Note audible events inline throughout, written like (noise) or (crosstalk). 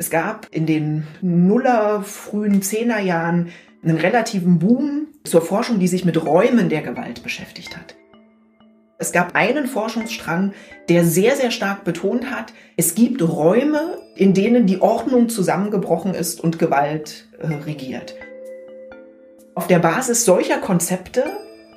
Es gab in den Nuller, frühen Zehnerjahren einen relativen Boom zur Forschung, die sich mit Räumen der Gewalt beschäftigt hat. Es gab einen Forschungsstrang, der sehr, sehr stark betont hat, es gibt Räume, in denen die Ordnung zusammengebrochen ist und Gewalt äh, regiert. Auf der Basis solcher Konzepte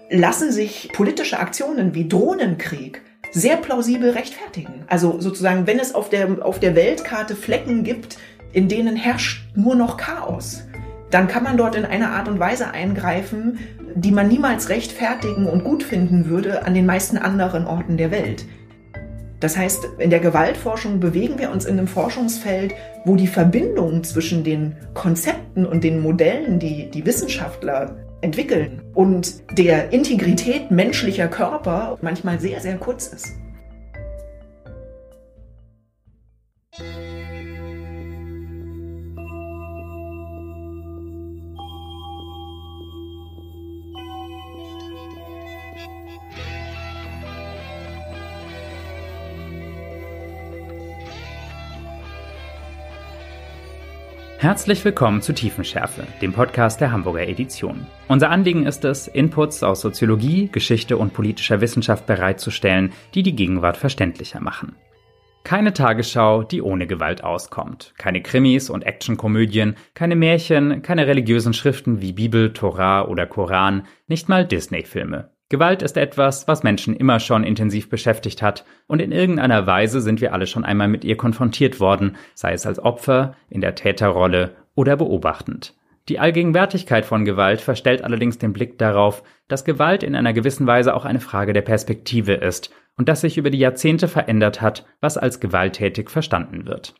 lassen sich politische Aktionen wie Drohnenkrieg sehr plausibel rechtfertigen. Also sozusagen, wenn es auf der, auf der Weltkarte Flecken gibt, in denen herrscht nur noch Chaos, dann kann man dort in einer Art und Weise eingreifen, die man niemals rechtfertigen und gut finden würde an den meisten anderen Orten der Welt. Das heißt, in der Gewaltforschung bewegen wir uns in einem Forschungsfeld, wo die Verbindung zwischen den Konzepten und den Modellen, die die Wissenschaftler entwickeln, und der Integrität menschlicher Körper manchmal sehr, sehr kurz ist. Herzlich willkommen zu Tiefenschärfe, dem Podcast der Hamburger Edition. Unser Anliegen ist es, Inputs aus Soziologie, Geschichte und politischer Wissenschaft bereitzustellen, die die Gegenwart verständlicher machen. Keine Tagesschau, die ohne Gewalt auskommt. Keine Krimis und Actionkomödien, keine Märchen, keine religiösen Schriften wie Bibel, Torah oder Koran, nicht mal Disney-Filme. Gewalt ist etwas, was Menschen immer schon intensiv beschäftigt hat, und in irgendeiner Weise sind wir alle schon einmal mit ihr konfrontiert worden, sei es als Opfer, in der Täterrolle oder beobachtend. Die Allgegenwärtigkeit von Gewalt verstellt allerdings den Blick darauf, dass Gewalt in einer gewissen Weise auch eine Frage der Perspektive ist und dass sich über die Jahrzehnte verändert hat, was als gewalttätig verstanden wird.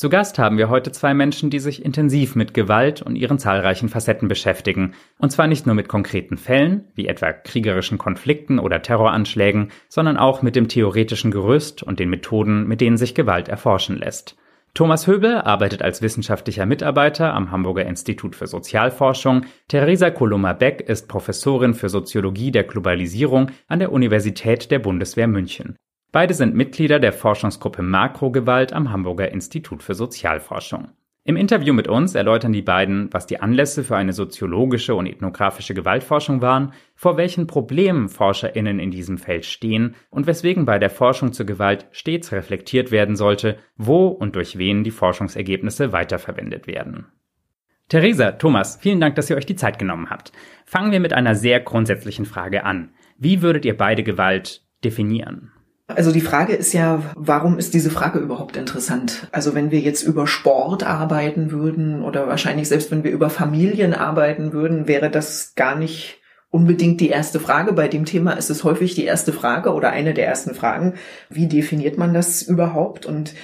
Zu Gast haben wir heute zwei Menschen, die sich intensiv mit Gewalt und ihren zahlreichen Facetten beschäftigen. Und zwar nicht nur mit konkreten Fällen, wie etwa kriegerischen Konflikten oder Terroranschlägen, sondern auch mit dem theoretischen Gerüst und den Methoden, mit denen sich Gewalt erforschen lässt. Thomas Höbel arbeitet als wissenschaftlicher Mitarbeiter am Hamburger Institut für Sozialforschung. Theresa Koloma-Beck ist Professorin für Soziologie der Globalisierung an der Universität der Bundeswehr München. Beide sind Mitglieder der Forschungsgruppe Makrogewalt am Hamburger Institut für Sozialforschung. Im Interview mit uns erläutern die beiden, was die Anlässe für eine soziologische und ethnografische Gewaltforschung waren, vor welchen Problemen ForscherInnen in diesem Feld stehen und weswegen bei der Forschung zur Gewalt stets reflektiert werden sollte, wo und durch wen die Forschungsergebnisse weiterverwendet werden. Theresa, Thomas, vielen Dank, dass ihr euch die Zeit genommen habt. Fangen wir mit einer sehr grundsätzlichen Frage an. Wie würdet ihr beide Gewalt definieren? Also die Frage ist ja, warum ist diese Frage überhaupt interessant? Also wenn wir jetzt über Sport arbeiten würden oder wahrscheinlich selbst wenn wir über Familien arbeiten würden, wäre das gar nicht unbedingt die erste Frage. Bei dem Thema ist es häufig die erste Frage oder eine der ersten Fragen. Wie definiert man das überhaupt? Und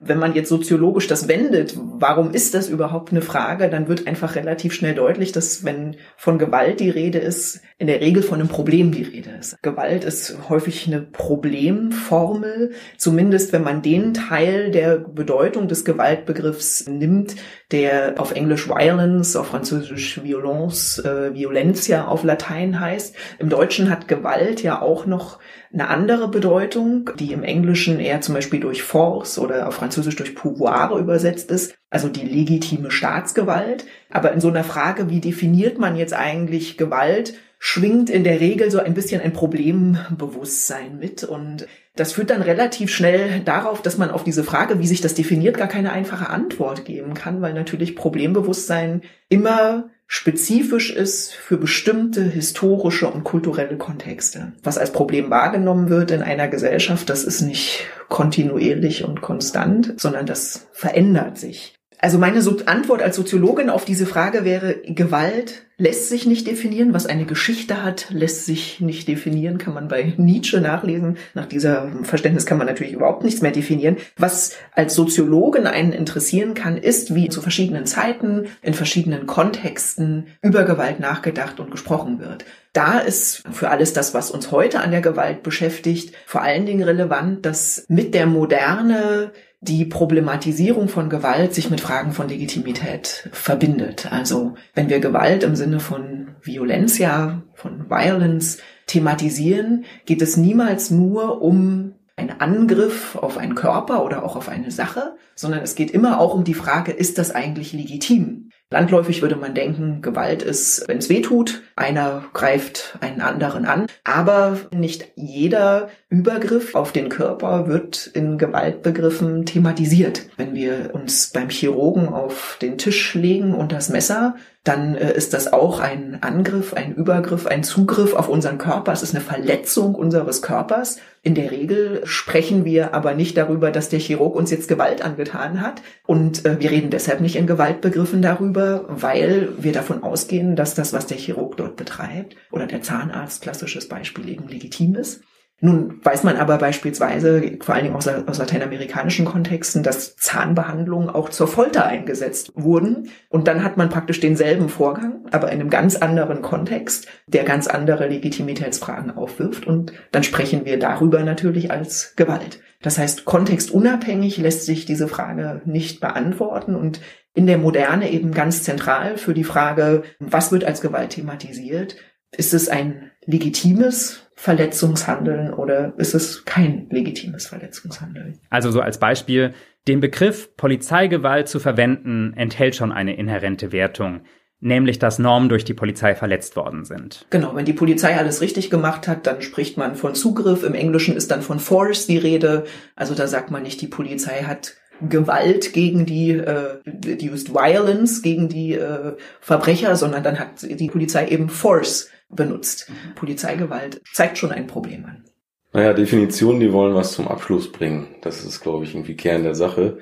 wenn man jetzt soziologisch das wendet, warum ist das überhaupt eine Frage, dann wird einfach relativ schnell deutlich, dass wenn von Gewalt die Rede ist, in der Regel von einem Problem die Rede ist. Gewalt ist häufig eine Problemformel, zumindest wenn man den Teil der Bedeutung des Gewaltbegriffs nimmt, der auf Englisch Violence, auf Französisch Violence, äh, Violentia auf Latein heißt. Im Deutschen hat Gewalt ja auch noch eine andere Bedeutung, die im Englischen eher zum Beispiel durch Force oder auf Französisch durch Pouvoir übersetzt ist, also die legitime Staatsgewalt. Aber in so einer Frage, wie definiert man jetzt eigentlich Gewalt, schwingt in der Regel so ein bisschen ein Problembewusstsein mit und das führt dann relativ schnell darauf, dass man auf diese Frage, wie sich das definiert, gar keine einfache Antwort geben kann, weil natürlich Problembewusstsein immer spezifisch ist für bestimmte historische und kulturelle Kontexte. Was als Problem wahrgenommen wird in einer Gesellschaft, das ist nicht kontinuierlich und konstant, sondern das verändert sich. Also meine Antwort als Soziologin auf diese Frage wäre, Gewalt lässt sich nicht definieren. Was eine Geschichte hat, lässt sich nicht definieren. Kann man bei Nietzsche nachlesen. Nach dieser Verständnis kann man natürlich überhaupt nichts mehr definieren. Was als Soziologin einen interessieren kann, ist, wie zu verschiedenen Zeiten, in verschiedenen Kontexten über Gewalt nachgedacht und gesprochen wird. Da ist für alles das, was uns heute an der Gewalt beschäftigt, vor allen Dingen relevant, dass mit der Moderne die Problematisierung von Gewalt sich mit Fragen von Legitimität verbindet. Also wenn wir Gewalt im Sinne von Violencia, von Violence thematisieren, geht es niemals nur um ein Angriff auf einen Körper oder auch auf eine Sache, sondern es geht immer auch um die Frage, ist das eigentlich legitim? Landläufig würde man denken, Gewalt ist, wenn es weh tut, einer greift einen anderen an. Aber nicht jeder Übergriff auf den Körper wird in Gewaltbegriffen thematisiert. Wenn wir uns beim Chirurgen auf den Tisch legen und das Messer, dann äh, ist das auch ein Angriff, ein Übergriff, ein Zugriff auf unseren Körper. Es ist eine Verletzung unseres Körpers. In der Regel sprechen wir aber nicht darüber, dass der Chirurg uns jetzt Gewalt angetan hat. Und äh, wir reden deshalb nicht in Gewaltbegriffen darüber, weil wir davon ausgehen, dass das, was der Chirurg dort betreibt, oder der Zahnarzt, klassisches Beispiel, eben legitim ist. Nun weiß man aber beispielsweise, vor allen Dingen aus, aus, lateinamerikanischen Kontexten, dass Zahnbehandlungen auch zur Folter eingesetzt wurden. Und dann hat man praktisch denselben Vorgang, aber in einem ganz anderen Kontext, der ganz andere Legitimitätsfragen aufwirft. Und dann sprechen wir darüber natürlich als Gewalt. Das heißt, kontextunabhängig lässt sich diese Frage nicht beantworten und in der Moderne eben ganz zentral für die Frage, was wird als Gewalt thematisiert? Ist es ein legitimes Verletzungshandeln oder ist es kein legitimes Verletzungshandeln? Also so als Beispiel, den Begriff Polizeigewalt zu verwenden, enthält schon eine inhärente Wertung, nämlich dass Normen durch die Polizei verletzt worden sind. Genau, wenn die Polizei alles richtig gemacht hat, dann spricht man von Zugriff. Im Englischen ist dann von Force die Rede. Also da sagt man nicht, die Polizei hat Gewalt gegen die, äh, die used Violence gegen die äh, Verbrecher, sondern dann hat die Polizei eben Force benutzt. Mhm. Polizeigewalt zeigt schon ein Problem an. Naja, Definitionen, die wollen was zum Abschluss bringen. Das ist, glaube ich, irgendwie Kern der Sache.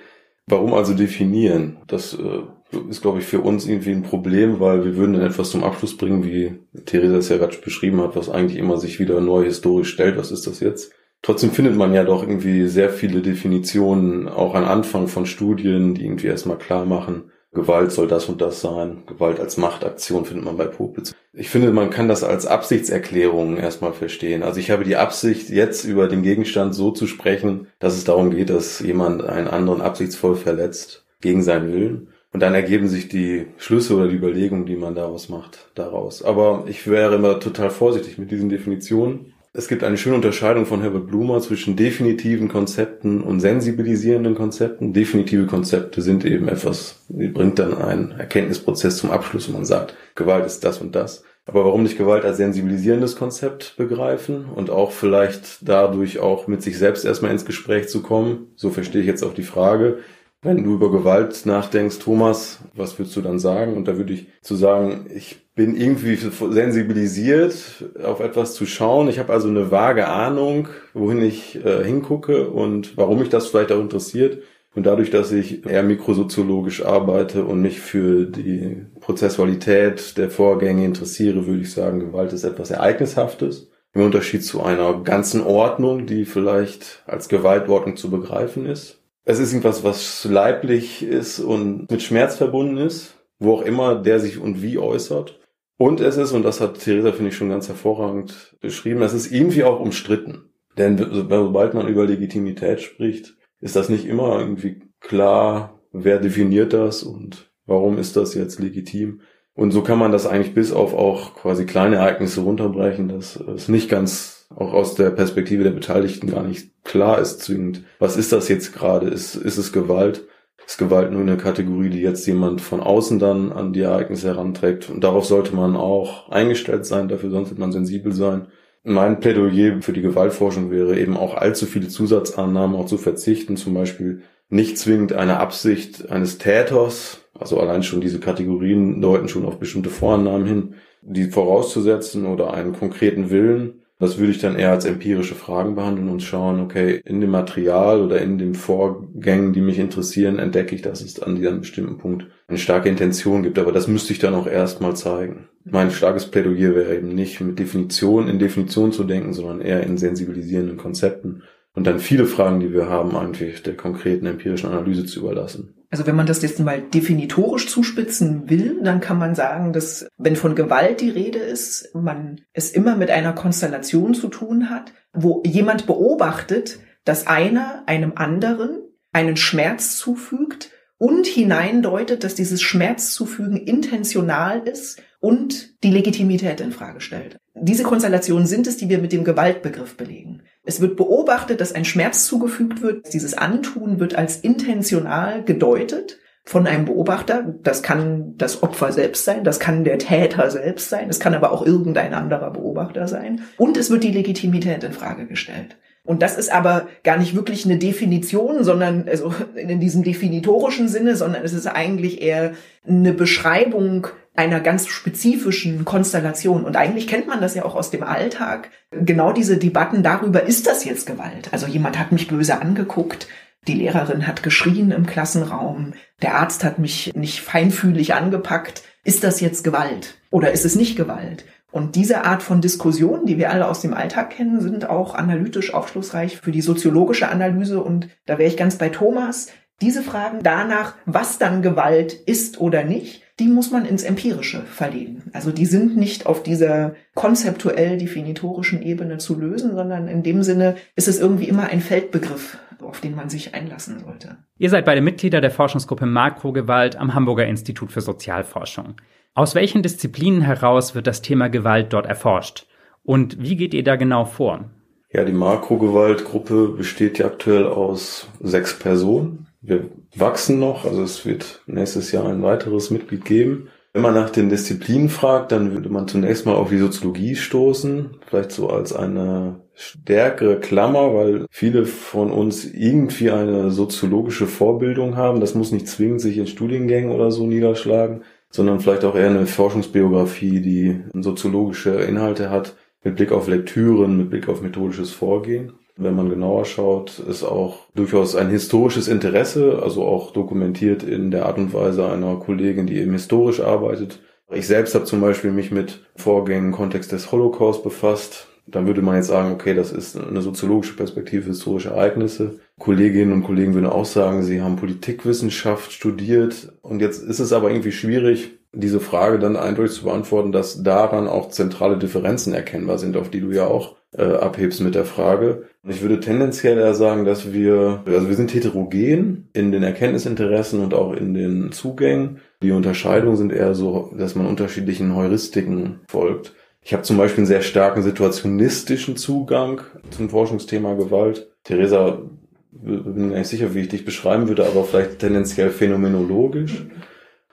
Warum also definieren? Das äh, ist, glaube ich, für uns irgendwie ein Problem, weil wir würden dann etwas zum Abschluss bringen, wie Theresa es ja gerade beschrieben hat, was eigentlich immer sich wieder neu historisch stellt. Was ist das jetzt? Trotzdem findet man ja doch irgendwie sehr viele Definitionen, auch am Anfang von Studien, die irgendwie erstmal klar machen, Gewalt soll das und das sein. Gewalt als Machtaktion findet man bei Popitz. Ich finde, man kann das als Absichtserklärung erstmal verstehen. Also ich habe die Absicht, jetzt über den Gegenstand so zu sprechen, dass es darum geht, dass jemand einen anderen absichtsvoll verletzt, gegen seinen Willen. Und dann ergeben sich die Schlüsse oder die Überlegungen, die man daraus macht, daraus. Aber ich wäre immer total vorsichtig mit diesen Definitionen. Es gibt eine schöne Unterscheidung von Herbert Blumer zwischen definitiven Konzepten und sensibilisierenden Konzepten. Definitive Konzepte sind eben etwas, die bringt dann einen Erkenntnisprozess zum Abschluss und man sagt, Gewalt ist das und das. Aber warum nicht Gewalt als sensibilisierendes Konzept begreifen und auch vielleicht dadurch auch mit sich selbst erstmal ins Gespräch zu kommen? So verstehe ich jetzt auch die Frage. Wenn du über Gewalt nachdenkst, Thomas, was würdest du dann sagen? Und da würde ich zu sagen, ich bin irgendwie sensibilisiert, auf etwas zu schauen. Ich habe also eine vage Ahnung, wohin ich äh, hingucke und warum mich das vielleicht auch interessiert. Und dadurch, dass ich eher mikrosoziologisch arbeite und mich für die Prozessualität der Vorgänge interessiere, würde ich sagen, Gewalt ist etwas Ereignishaftes. Im Unterschied zu einer ganzen Ordnung, die vielleicht als Gewaltordnung zu begreifen ist. Es ist irgendwas, was leiblich ist und mit Schmerz verbunden ist, wo auch immer der sich und wie äußert. Und es ist, und das hat Theresa, finde ich, schon ganz hervorragend beschrieben, es ist irgendwie auch umstritten. Denn sobald man über Legitimität spricht, ist das nicht immer irgendwie klar, wer definiert das und warum ist das jetzt legitim. Und so kann man das eigentlich bis auf auch quasi kleine Ereignisse runterbrechen, dass es nicht ganz auch aus der Perspektive der Beteiligten gar nicht klar ist zwingend. Was ist das jetzt gerade? Ist, ist es Gewalt? Ist Gewalt nur eine Kategorie, die jetzt jemand von außen dann an die Ereignisse heranträgt? Und darauf sollte man auch eingestellt sein, dafür sollte man sensibel sein. Mein Plädoyer für die Gewaltforschung wäre eben auch allzu viele Zusatzannahmen auch zu verzichten, zum Beispiel nicht zwingend eine Absicht eines Täters, also allein schon diese Kategorien deuten schon auf bestimmte Vorannahmen hin, die vorauszusetzen oder einen konkreten Willen, das würde ich dann eher als empirische Fragen behandeln und schauen, okay, in dem Material oder in den Vorgängen, die mich interessieren, entdecke ich, dass es an diesem bestimmten Punkt eine starke Intention gibt. Aber das müsste ich dann auch erstmal zeigen. Mein starkes Plädoyer wäre eben nicht mit Definition in Definition zu denken, sondern eher in sensibilisierenden Konzepten und dann viele Fragen, die wir haben, eigentlich der konkreten empirischen Analyse zu überlassen. Also wenn man das jetzt mal definitorisch zuspitzen will, dann kann man sagen, dass wenn von Gewalt die Rede ist, man es immer mit einer Konstellation zu tun hat, wo jemand beobachtet, dass einer einem anderen einen Schmerz zufügt und hineindeutet, dass dieses Schmerzzufügen intentional ist und die Legitimität in Frage stellt. Diese Konstellationen sind es, die wir mit dem Gewaltbegriff belegen. Es wird beobachtet, dass ein Schmerz zugefügt wird. Dieses Antun wird als intentional gedeutet von einem Beobachter. Das kann das Opfer selbst sein, das kann der Täter selbst sein, es kann aber auch irgendein anderer Beobachter sein. Und es wird die Legitimität in Frage gestellt. Und das ist aber gar nicht wirklich eine Definition, sondern also in diesem definitorischen Sinne, sondern es ist eigentlich eher eine Beschreibung einer ganz spezifischen Konstellation. Und eigentlich kennt man das ja auch aus dem Alltag. Genau diese Debatten darüber, ist das jetzt Gewalt? Also jemand hat mich böse angeguckt, die Lehrerin hat geschrien im Klassenraum, der Arzt hat mich nicht feinfühlig angepackt. Ist das jetzt Gewalt oder ist es nicht Gewalt? Und diese Art von Diskussionen, die wir alle aus dem Alltag kennen, sind auch analytisch aufschlussreich für die soziologische Analyse. Und da wäre ich ganz bei Thomas. Diese Fragen danach, was dann Gewalt ist oder nicht, die muss man ins Empirische verlegen. Also die sind nicht auf dieser konzeptuell definitorischen Ebene zu lösen, sondern in dem Sinne ist es irgendwie immer ein Feldbegriff, auf den man sich einlassen sollte. Ihr seid beide Mitglieder der Forschungsgruppe Makrogewalt am Hamburger Institut für Sozialforschung. Aus welchen Disziplinen heraus wird das Thema Gewalt dort erforscht? Und wie geht ihr da genau vor? Ja, die Makrogewaltgruppe besteht ja aktuell aus sechs Personen. Wir wachsen noch, also es wird nächstes Jahr ein weiteres Mitglied geben. Wenn man nach den Disziplinen fragt, dann würde man zunächst mal auf die Soziologie stoßen, vielleicht so als eine stärkere Klammer, weil viele von uns irgendwie eine soziologische Vorbildung haben. Das muss nicht zwingend sich in Studiengängen oder so niederschlagen, sondern vielleicht auch eher eine Forschungsbiografie, die soziologische Inhalte hat, mit Blick auf Lektüren, mit Blick auf methodisches Vorgehen. Wenn man genauer schaut, ist auch durchaus ein historisches Interesse, also auch dokumentiert in der Art und Weise einer Kollegin, die eben historisch arbeitet. Ich selbst habe zum Beispiel mich mit Vorgängen im Kontext des Holocaust befasst. Dann würde man jetzt sagen, okay, das ist eine soziologische Perspektive, historische Ereignisse. Kolleginnen und Kollegen würden auch sagen, sie haben Politikwissenschaft studiert. Und jetzt ist es aber irgendwie schwierig, diese Frage dann eindeutig zu beantworten, dass daran auch zentrale Differenzen erkennbar sind, auf die du ja auch äh, abhebst mit der Frage. Ich würde tendenziell eher sagen, dass wir, also wir sind heterogen in den Erkenntnisinteressen und auch in den Zugängen. Die Unterscheidungen sind eher so, dass man unterschiedlichen Heuristiken folgt. Ich habe zum Beispiel einen sehr starken situationistischen Zugang zum Forschungsthema Gewalt. Theresa, bin mir nicht sicher, wie ich dich beschreiben würde, aber vielleicht tendenziell phänomenologisch.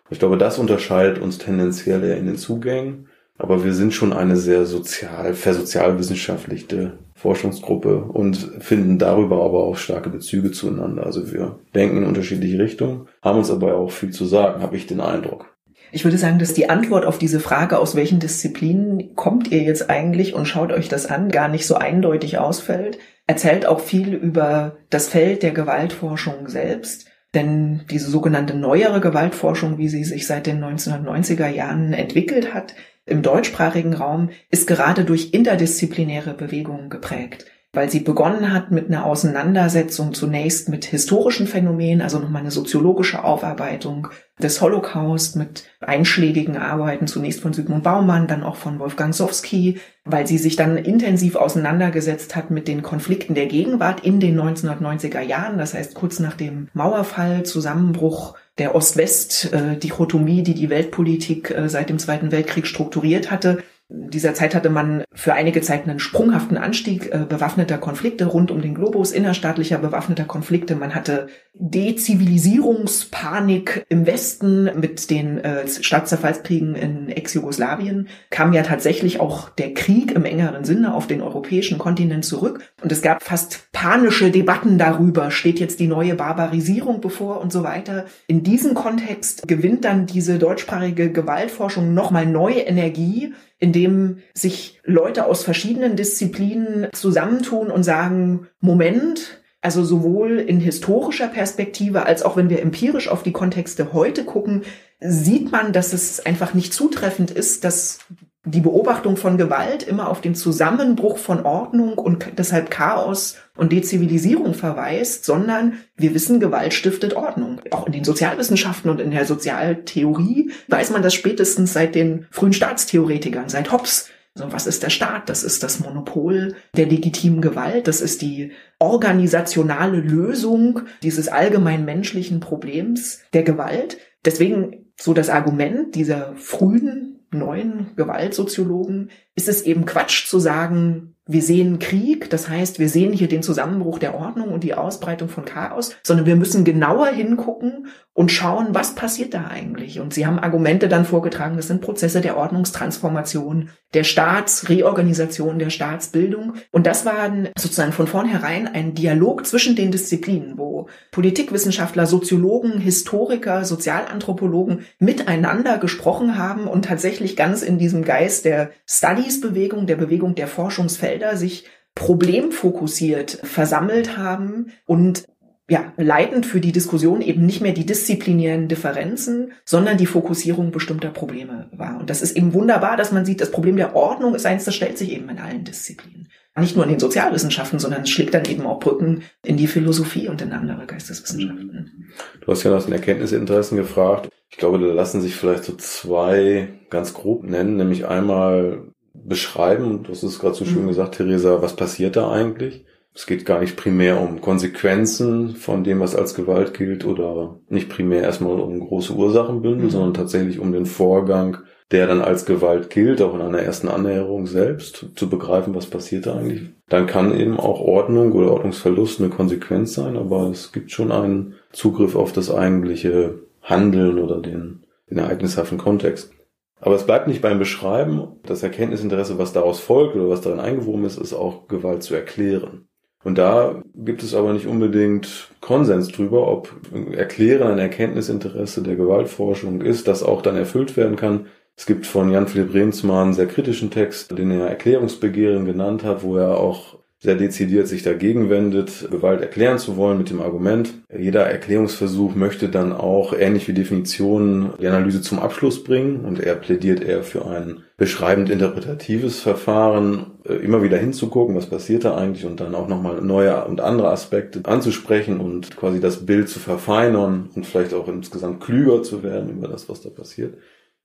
Ich glaube, das unterscheidet uns tendenziell eher in den Zugängen. Aber wir sind schon eine sehr sozial, versozialwissenschaftliche Forschungsgruppe und finden darüber aber auch starke Bezüge zueinander. Also wir denken in unterschiedliche Richtungen, haben uns aber auch viel zu sagen, habe ich den Eindruck. Ich würde sagen, dass die Antwort auf diese Frage, aus welchen Disziplinen kommt ihr jetzt eigentlich und schaut euch das an, gar nicht so eindeutig ausfällt. Erzählt auch viel über das Feld der Gewaltforschung selbst. Denn diese sogenannte neuere Gewaltforschung, wie sie sich seit den 1990er Jahren entwickelt hat, im deutschsprachigen Raum, ist gerade durch interdisziplinäre Bewegungen geprägt weil sie begonnen hat mit einer Auseinandersetzung zunächst mit historischen Phänomenen, also nochmal eine soziologische Aufarbeitung des Holocaust mit einschlägigen Arbeiten, zunächst von Sigmund Baumann, dann auch von Wolfgang Sowski, weil sie sich dann intensiv auseinandergesetzt hat mit den Konflikten der Gegenwart in den 1990er Jahren, das heißt kurz nach dem Mauerfall, Zusammenbruch der Ost-West-Dichotomie, die die Weltpolitik äh, seit dem Zweiten Weltkrieg strukturiert hatte dieser Zeit hatte man für einige Zeit einen sprunghaften Anstieg äh, bewaffneter Konflikte rund um den Globus, innerstaatlicher bewaffneter Konflikte. Man hatte Dezivilisierungspanik im Westen mit den äh, Staatszerfallskriegen in Ex-Jugoslawien. Kam ja tatsächlich auch der Krieg im engeren Sinne auf den europäischen Kontinent zurück. Und es gab fast panische Debatten darüber, steht jetzt die neue Barbarisierung bevor und so weiter. In diesem Kontext gewinnt dann diese deutschsprachige Gewaltforschung nochmal neue Energie, indem sich Leute aus verschiedenen Disziplinen zusammentun und sagen, Moment, also sowohl in historischer Perspektive als auch wenn wir empirisch auf die Kontexte heute gucken, sieht man, dass es einfach nicht zutreffend ist, dass die Beobachtung von Gewalt immer auf den Zusammenbruch von Ordnung und deshalb Chaos und Dezivilisierung verweist, sondern wir wissen, Gewalt stiftet Ordnung. Auch in den Sozialwissenschaften und in der Sozialtheorie weiß man das spätestens seit den frühen Staatstheoretikern, seit Hobbes. Also was ist der Staat? Das ist das Monopol der legitimen Gewalt. Das ist die organisationale Lösung dieses allgemein menschlichen Problems der Gewalt. Deswegen so das Argument dieser frühen neuen Gewaltsoziologen ist es eben Quatsch zu sagen, wir sehen Krieg, das heißt, wir sehen hier den Zusammenbruch der Ordnung und die Ausbreitung von Chaos, sondern wir müssen genauer hingucken und schauen, was passiert da eigentlich. Und sie haben Argumente dann vorgetragen, das sind Prozesse der Ordnungstransformation, der Staatsreorganisation, der Staatsbildung. Und das war sozusagen von vornherein ein Dialog zwischen den Disziplinen, wo Politikwissenschaftler, Soziologen, Historiker, Sozialanthropologen miteinander gesprochen haben und tatsächlich ganz in diesem Geist der Studies-Bewegung, der Bewegung der Forschungsfelder sich problemfokussiert versammelt haben und ja, leitend für die Diskussion eben nicht mehr die disziplinären Differenzen, sondern die Fokussierung bestimmter Probleme war. Und das ist eben wunderbar, dass man sieht, das Problem der Ordnung ist eins, das stellt sich eben in allen Disziplinen. Nicht nur in den Sozialwissenschaften, sondern es schlägt dann eben auch Brücken in die Philosophie und in andere Geisteswissenschaften. Du hast ja nach den Erkenntnisinteressen gefragt. Ich glaube, da lassen sich vielleicht so zwei ganz grob nennen, nämlich einmal beschreiben, du hast es gerade so schön mhm. gesagt, Theresa, was passiert da eigentlich? Es geht gar nicht primär um Konsequenzen von dem, was als Gewalt gilt oder nicht primär erstmal um große Ursachenbündel, mhm. sondern tatsächlich um den Vorgang, der dann als Gewalt gilt, auch in einer ersten Annäherung selbst, zu begreifen, was passiert da eigentlich. Dann kann eben auch Ordnung oder Ordnungsverlust eine Konsequenz sein, aber es gibt schon einen Zugriff auf das eigentliche Handeln oder den, den ereignishaften Kontext. Aber es bleibt nicht beim Beschreiben. Das Erkenntnisinteresse, was daraus folgt oder was darin eingewoben ist, ist auch Gewalt zu erklären. Und da gibt es aber nicht unbedingt Konsens drüber, ob Erklären ein Erkenntnisinteresse der Gewaltforschung ist, das auch dann erfüllt werden kann. Es gibt von Jan-Philipp Remsmann einen sehr kritischen Text, den er Erklärungsbegehren genannt hat, wo er auch sehr dezidiert sich dagegen wendet, Gewalt erklären zu wollen mit dem Argument, jeder Erklärungsversuch möchte dann auch ähnlich wie Definitionen die Analyse zum Abschluss bringen und er plädiert eher für ein beschreibend interpretatives Verfahren, äh, immer wieder hinzugucken, was passiert da eigentlich und dann auch nochmal neue und andere Aspekte anzusprechen und quasi das Bild zu verfeinern und vielleicht auch insgesamt klüger zu werden über das, was da passiert.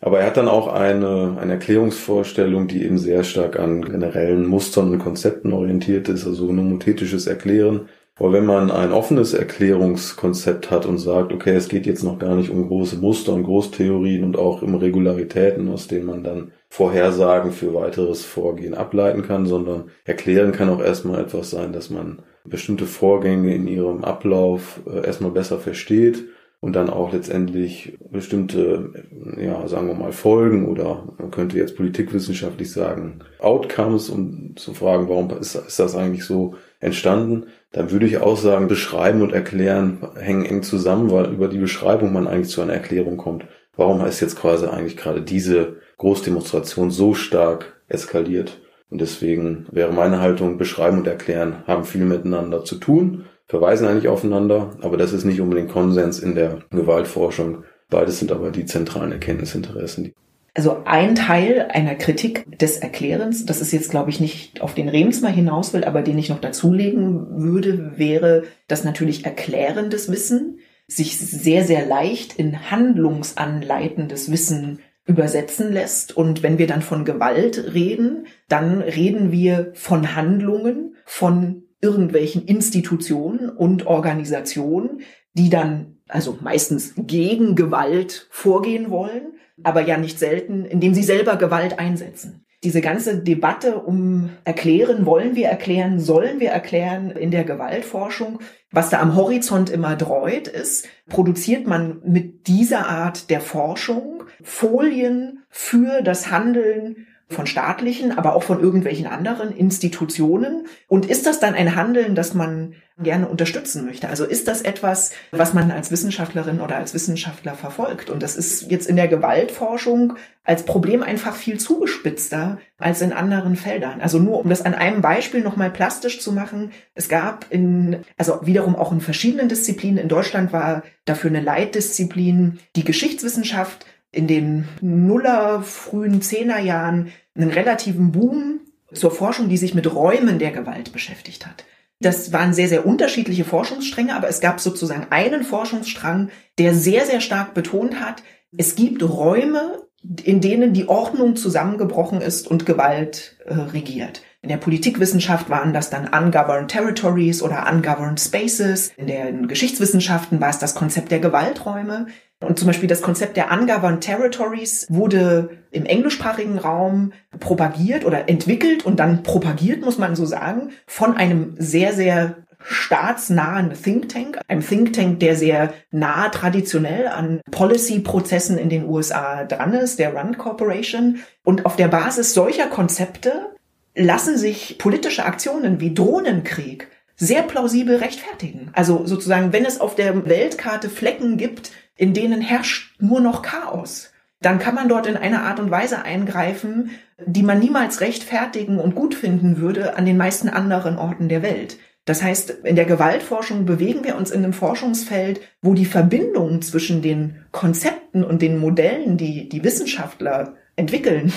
Aber er hat dann auch eine, eine Erklärungsvorstellung, die eben sehr stark an generellen Mustern und Konzepten orientiert ist, also nomothetisches Erklären. Aber wenn man ein offenes Erklärungskonzept hat und sagt, okay, es geht jetzt noch gar nicht um große Muster und Großtheorien und auch um Regularitäten, aus denen man dann Vorhersagen für weiteres Vorgehen ableiten kann, sondern erklären kann auch erstmal etwas sein, dass man bestimmte Vorgänge in ihrem Ablauf äh, erstmal besser versteht und dann auch letztendlich bestimmte, ja, sagen wir mal, Folgen oder man könnte jetzt politikwissenschaftlich sagen, Outcomes, um zu fragen, warum ist, ist das eigentlich so entstanden, dann würde ich auch sagen, beschreiben und erklären hängen eng zusammen, weil über die Beschreibung man eigentlich zu einer Erklärung kommt. Warum ist jetzt quasi eigentlich gerade diese Großdemonstration so stark eskaliert? Und deswegen wäre meine Haltung, beschreiben und erklären haben viel miteinander zu tun verweisen eigentlich aufeinander, aber das ist nicht unbedingt Konsens in der Gewaltforschung. Beides sind aber die zentralen Erkenntnisinteressen. Also ein Teil einer Kritik des Erklärens, das ist jetzt, glaube ich, nicht auf den Rems mal hinaus will, aber den ich noch dazulegen würde, wäre, dass natürlich erklärendes Wissen sich sehr, sehr leicht in handlungsanleitendes Wissen übersetzen lässt. Und wenn wir dann von Gewalt reden, dann reden wir von Handlungen, von irgendwelchen Institutionen und Organisationen, die dann also meistens gegen Gewalt vorgehen wollen, aber ja nicht selten, indem sie selber Gewalt einsetzen. Diese ganze Debatte um erklären, wollen wir erklären, sollen wir erklären in der Gewaltforschung, was da am Horizont immer dreut, ist, produziert man mit dieser Art der Forschung Folien für das Handeln von staatlichen, aber auch von irgendwelchen anderen Institutionen? Und ist das dann ein Handeln, das man gerne unterstützen möchte? Also ist das etwas, was man als Wissenschaftlerin oder als Wissenschaftler verfolgt? Und das ist jetzt in der Gewaltforschung als Problem einfach viel zugespitzter als in anderen Feldern. Also nur um das an einem Beispiel nochmal plastisch zu machen. Es gab in, also wiederum auch in verschiedenen Disziplinen. In Deutschland war dafür eine Leitdisziplin die Geschichtswissenschaft in den Nuller, frühen Zehnerjahren einen relativen Boom zur Forschung, die sich mit Räumen der Gewalt beschäftigt hat. Das waren sehr, sehr unterschiedliche Forschungsstränge, aber es gab sozusagen einen Forschungsstrang, der sehr, sehr stark betont hat, es gibt Räume, in denen die Ordnung zusammengebrochen ist und Gewalt äh, regiert. In der Politikwissenschaft waren das dann ungoverned territories oder ungoverned spaces. In den Geschichtswissenschaften war es das Konzept der Gewalträume. Und zum Beispiel das Konzept der ungoverned territories wurde im englischsprachigen Raum propagiert oder entwickelt und dann propagiert, muss man so sagen, von einem sehr, sehr staatsnahen Think Tank, einem Think Tank, der sehr nah traditionell an Policy-Prozessen in den USA dran ist, der Rand Corporation. Und auf der Basis solcher Konzepte lassen sich politische Aktionen wie Drohnenkrieg sehr plausibel rechtfertigen. Also sozusagen, wenn es auf der Weltkarte Flecken gibt, in denen herrscht nur noch Chaos, dann kann man dort in einer Art und Weise eingreifen, die man niemals rechtfertigen und gut finden würde an den meisten anderen Orten der Welt. Das heißt, in der Gewaltforschung bewegen wir uns in einem Forschungsfeld, wo die Verbindung zwischen den Konzepten und den Modellen, die die Wissenschaftler entwickeln,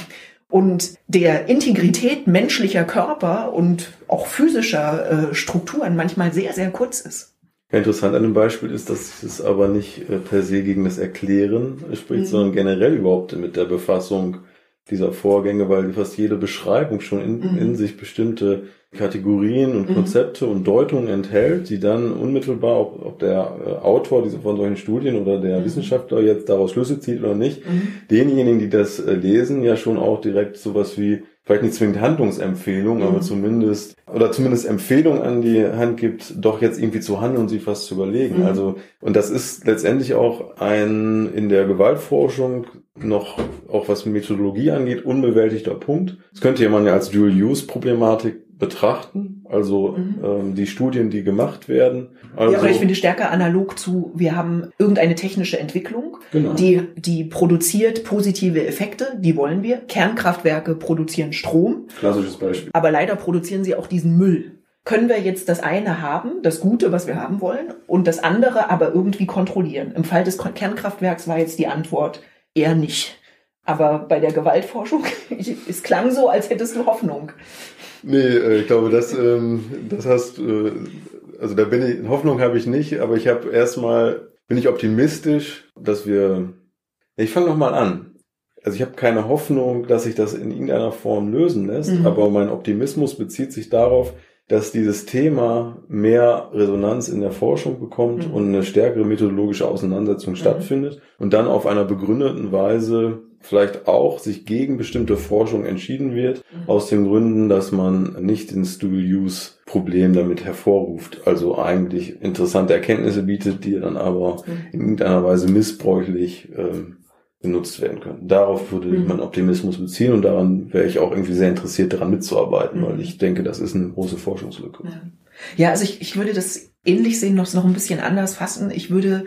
und der Integrität menschlicher Körper und auch physischer äh, Strukturen manchmal sehr, sehr kurz ist. Interessant an dem Beispiel ist, dass es aber nicht äh, per se gegen das Erklären spricht, mhm. sondern generell überhaupt mit der Befassung dieser Vorgänge, weil fast jede Beschreibung schon in, mhm. in sich bestimmte Kategorien und mhm. Konzepte mhm. und Deutungen enthält, die dann unmittelbar, ob, ob der äh, Autor diese von solchen Studien oder der mhm. Wissenschaftler jetzt daraus Schlüsse zieht oder nicht, mhm. denjenigen, die das äh, lesen, ja schon auch direkt sowas wie vielleicht nicht zwingend Handlungsempfehlung, aber mhm. zumindest oder zumindest Empfehlung an die Hand gibt, doch jetzt irgendwie zu handeln und sich was zu überlegen. Mhm. Also und das ist letztendlich auch ein in der Gewaltforschung noch auch was Methodologie angeht unbewältigter Punkt. Das könnte man ja als Dual-Use-Problematik betrachten, also mhm. ähm, die Studien, die gemacht werden. Also, ja, aber ich finde stärker analog zu, wir haben irgendeine technische Entwicklung, genau. die, die produziert positive Effekte, die wollen wir. Kernkraftwerke produzieren Strom. Klassisches Beispiel. Aber leider produzieren sie auch diesen Müll. Können wir jetzt das eine haben, das Gute, was wir haben wollen, und das andere aber irgendwie kontrollieren? Im Fall des Kernkraftwerks war jetzt die Antwort eher nicht. Aber bei der Gewaltforschung, (laughs) es klang so, als hättest du Hoffnung. Nee, äh, ich glaube, das, ähm, das hast, äh, also da bin ich, Hoffnung habe ich nicht, aber ich habe erstmal, bin ich optimistisch, dass wir, ich fange nochmal an. Also ich habe keine Hoffnung, dass sich das in irgendeiner Form lösen lässt, mhm. aber mein Optimismus bezieht sich darauf, dass dieses Thema mehr Resonanz in der Forschung bekommt mhm. und eine stärkere methodologische Auseinandersetzung mhm. stattfindet und dann auf einer begründeten Weise vielleicht auch sich gegen bestimmte Forschung entschieden wird, mhm. aus den Gründen, dass man nicht ins Dual-Use-Problem damit hervorruft. Also eigentlich interessante Erkenntnisse bietet, die dann aber mhm. in irgendeiner Weise missbräuchlich ähm, benutzt werden können. Darauf würde mhm. mein Optimismus beziehen und daran wäre ich auch irgendwie sehr interessiert, daran mitzuarbeiten, mhm. weil ich denke, das ist eine große Forschungslücke. Ja, ja also ich, ich würde das ähnlich sehen, noch, noch ein bisschen anders fassen. Ich würde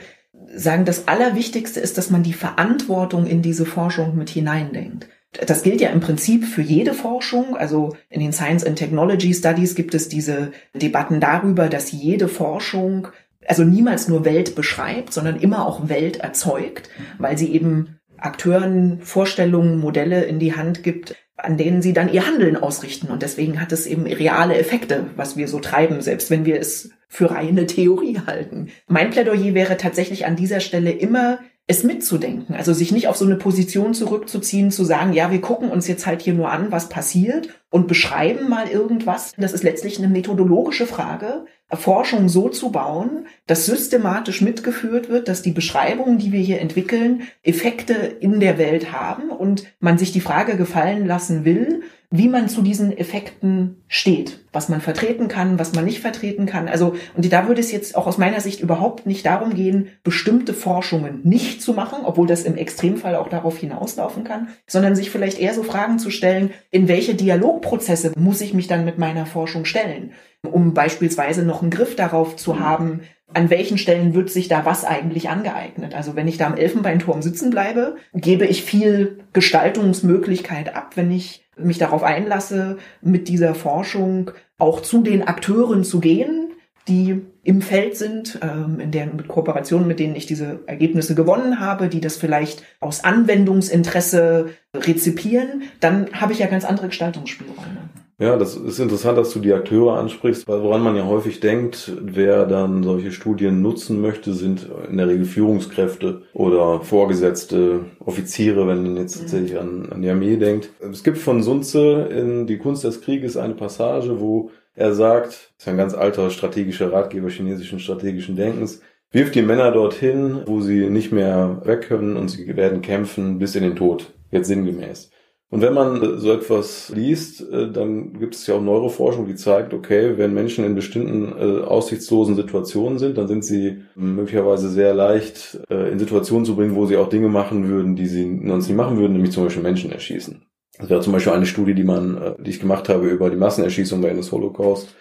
sagen, das Allerwichtigste ist, dass man die Verantwortung in diese Forschung mit hineindenkt. Das gilt ja im Prinzip für jede Forschung. Also in den Science and Technology Studies gibt es diese Debatten darüber, dass jede Forschung also niemals nur Welt beschreibt, sondern immer auch Welt erzeugt, weil sie eben Akteuren Vorstellungen, Modelle in die Hand gibt, an denen sie dann ihr Handeln ausrichten. Und deswegen hat es eben reale Effekte, was wir so treiben, selbst wenn wir es für reine Theorie halten. Mein Plädoyer wäre tatsächlich an dieser Stelle immer, es mitzudenken. Also sich nicht auf so eine Position zurückzuziehen, zu sagen, ja, wir gucken uns jetzt halt hier nur an, was passiert und beschreiben mal irgendwas. Das ist letztlich eine methodologische Frage, Forschung so zu bauen, dass systematisch mitgeführt wird, dass die Beschreibungen, die wir hier entwickeln, Effekte in der Welt haben und man sich die Frage gefallen lassen will, wie man zu diesen Effekten steht, was man vertreten kann, was man nicht vertreten kann. Also, und da würde es jetzt auch aus meiner Sicht überhaupt nicht darum gehen, bestimmte Forschungen nicht zu machen, obwohl das im Extremfall auch darauf hinauslaufen kann, sondern sich vielleicht eher so Fragen zu stellen, in welche Dialogprozesse muss ich mich dann mit meiner Forschung stellen, um beispielsweise noch einen Griff darauf zu haben, an welchen Stellen wird sich da was eigentlich angeeignet? Also wenn ich da am Elfenbeinturm sitzen bleibe, gebe ich viel Gestaltungsmöglichkeit ab, wenn ich mich darauf einlasse, mit dieser Forschung auch zu den Akteuren zu gehen, die im Feld sind, ähm, in deren mit Kooperationen, mit denen ich diese Ergebnisse gewonnen habe, die das vielleicht aus Anwendungsinteresse rezipieren, dann habe ich ja ganz andere Gestaltungsspielräume. Ja, das ist interessant, dass du die Akteure ansprichst, weil woran man ja häufig denkt, wer dann solche Studien nutzen möchte, sind in der Regel Führungskräfte oder Vorgesetzte, Offiziere, wenn man jetzt mhm. tatsächlich an, an die Armee denkt. Es gibt von Sunze in Die Kunst des Krieges eine Passage, wo er sagt, das ist ein ganz alter strategischer Ratgeber chinesischen strategischen Denkens, wirft die Männer dorthin, wo sie nicht mehr weg können und sie werden kämpfen bis in den Tod, jetzt sinngemäß. Und wenn man so etwas liest, äh, dann gibt es ja auch Neuroforschung, die zeigt, okay, wenn Menschen in bestimmten äh, aussichtslosen Situationen sind, dann sind sie möglicherweise sehr leicht äh, in Situationen zu bringen, wo sie auch Dinge machen würden, die sie sonst nicht machen würden, nämlich zum Beispiel Menschen erschießen. Das wäre zum Beispiel eine Studie, die man, die ich gemacht habe über die Massenerschießung bei des Holocaust.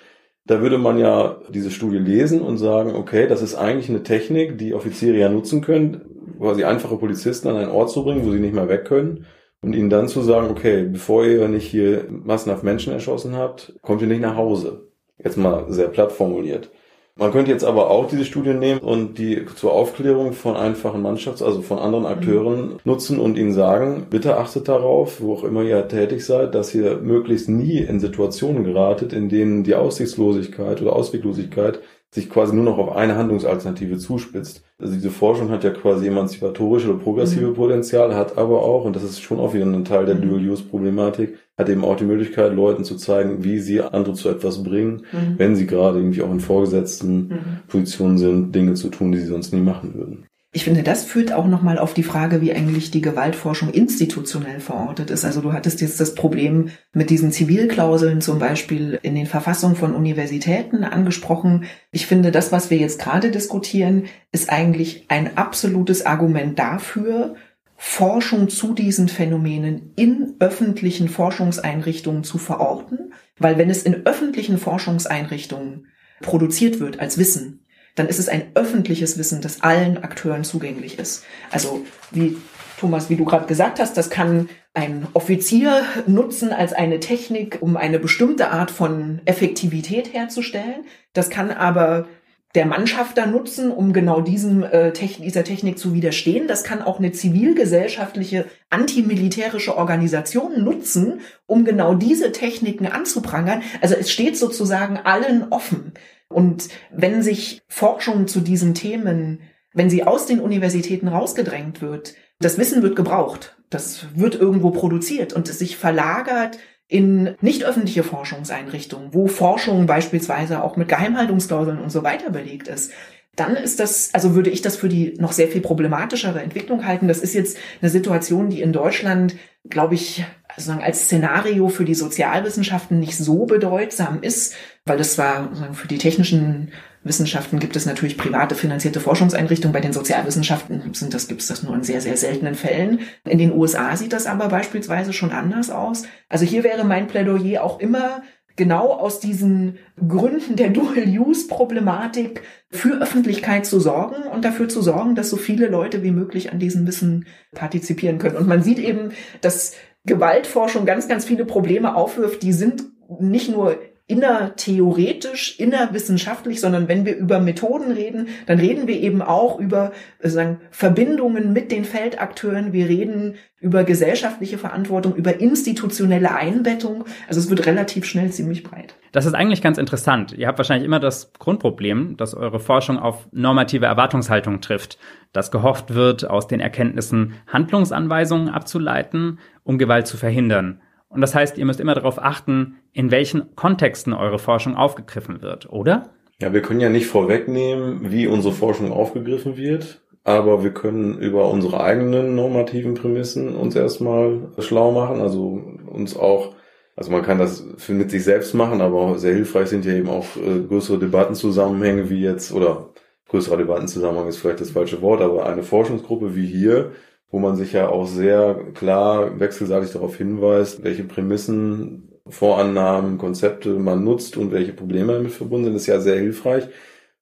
Da würde man ja diese Studie lesen und sagen, okay, das ist eigentlich eine Technik, die Offiziere ja nutzen können, quasi einfache Polizisten an einen Ort zu bringen, wo sie nicht mehr weg können und ihnen dann zu sagen, okay, bevor ihr nicht hier massenhaft Menschen erschossen habt, kommt ihr nicht nach Hause. Jetzt mal sehr platt formuliert. Man könnte jetzt aber auch diese Studien nehmen und die zur Aufklärung von einfachen Mannschafts-, also von anderen Akteuren mhm. nutzen und ihnen sagen, bitte achtet darauf, wo auch immer ihr tätig seid, dass ihr möglichst nie in Situationen geratet, in denen die Aussichtslosigkeit oder Ausweglosigkeit sich quasi nur noch auf eine Handlungsalternative zuspitzt. Also diese Forschung hat ja quasi emanzipatorische oder progressive mhm. Potenzial, hat aber auch, und das ist schon auch wieder ein Teil der mhm. Dual-Use-Problematik, hat eben auch die Möglichkeit, Leuten zu zeigen, wie sie andere zu etwas bringen, mhm. wenn sie gerade irgendwie auch in vorgesetzten mhm. Positionen sind, Dinge zu tun, die sie sonst nie machen würden. Ich finde, das führt auch nochmal auf die Frage, wie eigentlich die Gewaltforschung institutionell verortet ist. Also du hattest jetzt das Problem mit diesen Zivilklauseln zum Beispiel in den Verfassungen von Universitäten angesprochen. Ich finde, das, was wir jetzt gerade diskutieren, ist eigentlich ein absolutes Argument dafür, Forschung zu diesen Phänomenen in öffentlichen Forschungseinrichtungen zu verorten. Weil wenn es in öffentlichen Forschungseinrichtungen produziert wird als Wissen, dann ist es ein öffentliches Wissen, das allen Akteuren zugänglich ist. Also wie Thomas, wie du gerade gesagt hast, das kann ein Offizier nutzen als eine Technik, um eine bestimmte Art von Effektivität herzustellen. Das kann aber der Mannschafter nutzen, um genau diesem, äh, Techn dieser Technik zu widerstehen. Das kann auch eine zivilgesellschaftliche, antimilitärische Organisation nutzen, um genau diese Techniken anzuprangern. Also es steht sozusagen allen offen. Und wenn sich Forschung zu diesen Themen, wenn sie aus den Universitäten rausgedrängt wird, das Wissen wird gebraucht, das wird irgendwo produziert und es sich verlagert in nicht öffentliche Forschungseinrichtungen, wo Forschung beispielsweise auch mit Geheimhaltungsklauseln und so weiter belegt ist, dann ist das, also würde ich das für die noch sehr viel problematischere Entwicklung halten. Das ist jetzt eine Situation, die in Deutschland, glaube ich, also als Szenario für die Sozialwissenschaften nicht so bedeutsam ist, weil das zwar für die technischen Wissenschaften gibt es natürlich private finanzierte Forschungseinrichtungen. Bei den Sozialwissenschaften sind das, gibt es das nur in sehr, sehr seltenen Fällen. In den USA sieht das aber beispielsweise schon anders aus. Also hier wäre mein Plädoyer auch immer genau aus diesen Gründen der Dual-Use-Problematik für Öffentlichkeit zu sorgen und dafür zu sorgen, dass so viele Leute wie möglich an diesem Wissen partizipieren können. Und man sieht eben, dass Gewaltforschung ganz, ganz viele Probleme aufwirft, die sind nicht nur innertheoretisch, innerwissenschaftlich, sondern wenn wir über Methoden reden, dann reden wir eben auch über sagen, Verbindungen mit den Feldakteuren. Wir reden über gesellschaftliche Verantwortung, über institutionelle Einbettung. Also es wird relativ schnell ziemlich breit. Das ist eigentlich ganz interessant. Ihr habt wahrscheinlich immer das Grundproblem, dass eure Forschung auf normative Erwartungshaltung trifft, dass gehofft wird, aus den Erkenntnissen Handlungsanweisungen abzuleiten, um Gewalt zu verhindern. Und das heißt, ihr müsst immer darauf achten, in welchen Kontexten eure Forschung aufgegriffen wird, oder? Ja, wir können ja nicht vorwegnehmen, wie unsere Forschung aufgegriffen wird, aber wir können über unsere eigenen normativen Prämissen uns erstmal schlau machen, also uns auch, also man kann das mit sich selbst machen, aber sehr hilfreich sind ja eben auch äh, größere Debattenzusammenhänge wie jetzt, oder größerer Debattenzusammenhang ist vielleicht das falsche Wort, aber eine Forschungsgruppe wie hier, wo man sich ja auch sehr klar wechselseitig darauf hinweist, welche Prämissen, Vorannahmen, Konzepte man nutzt und welche Probleme damit verbunden sind, ist ja sehr hilfreich,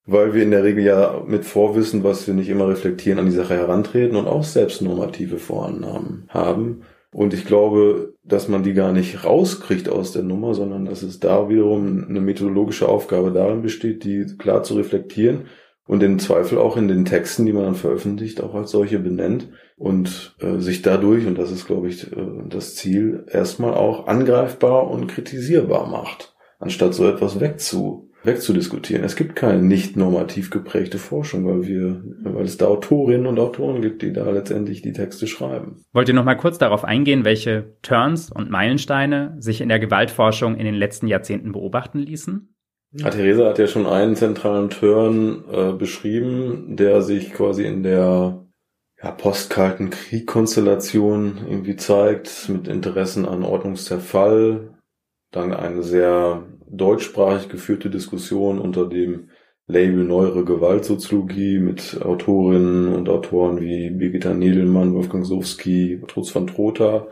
weil wir in der Regel ja mit Vorwissen, was wir nicht immer reflektieren, an die Sache herantreten und auch selbst normative Vorannahmen haben. Und ich glaube, dass man die gar nicht rauskriegt aus der Nummer, sondern dass es da wiederum eine methodologische Aufgabe darin besteht, die klar zu reflektieren und im Zweifel auch in den Texten, die man dann veröffentlicht, auch als solche benennt und äh, sich dadurch, und das ist, glaube ich, äh, das Ziel, erstmal auch angreifbar und kritisierbar macht, anstatt so etwas wegzu wegzudiskutieren. Es gibt keine nicht normativ geprägte Forschung, weil wir, weil es da Autorinnen und Autoren gibt, die da letztendlich die Texte schreiben. Wollt ihr noch mal kurz darauf eingehen, welche Turns und Meilensteine sich in der Gewaltforschung in den letzten Jahrzehnten beobachten ließen? Ja, Theresa hat ja schon einen zentralen Turn äh, beschrieben, der sich quasi in der ja, postkalten Kriegkonstellation irgendwie zeigt, mit Interessen an Ordnungszerfall, dann eine sehr deutschsprachig geführte Diskussion unter dem Label Neuere Gewaltsoziologie mit Autorinnen und Autoren wie Birgitta Nedelmann, Wolfgang Sowski, Trutz van Trotha,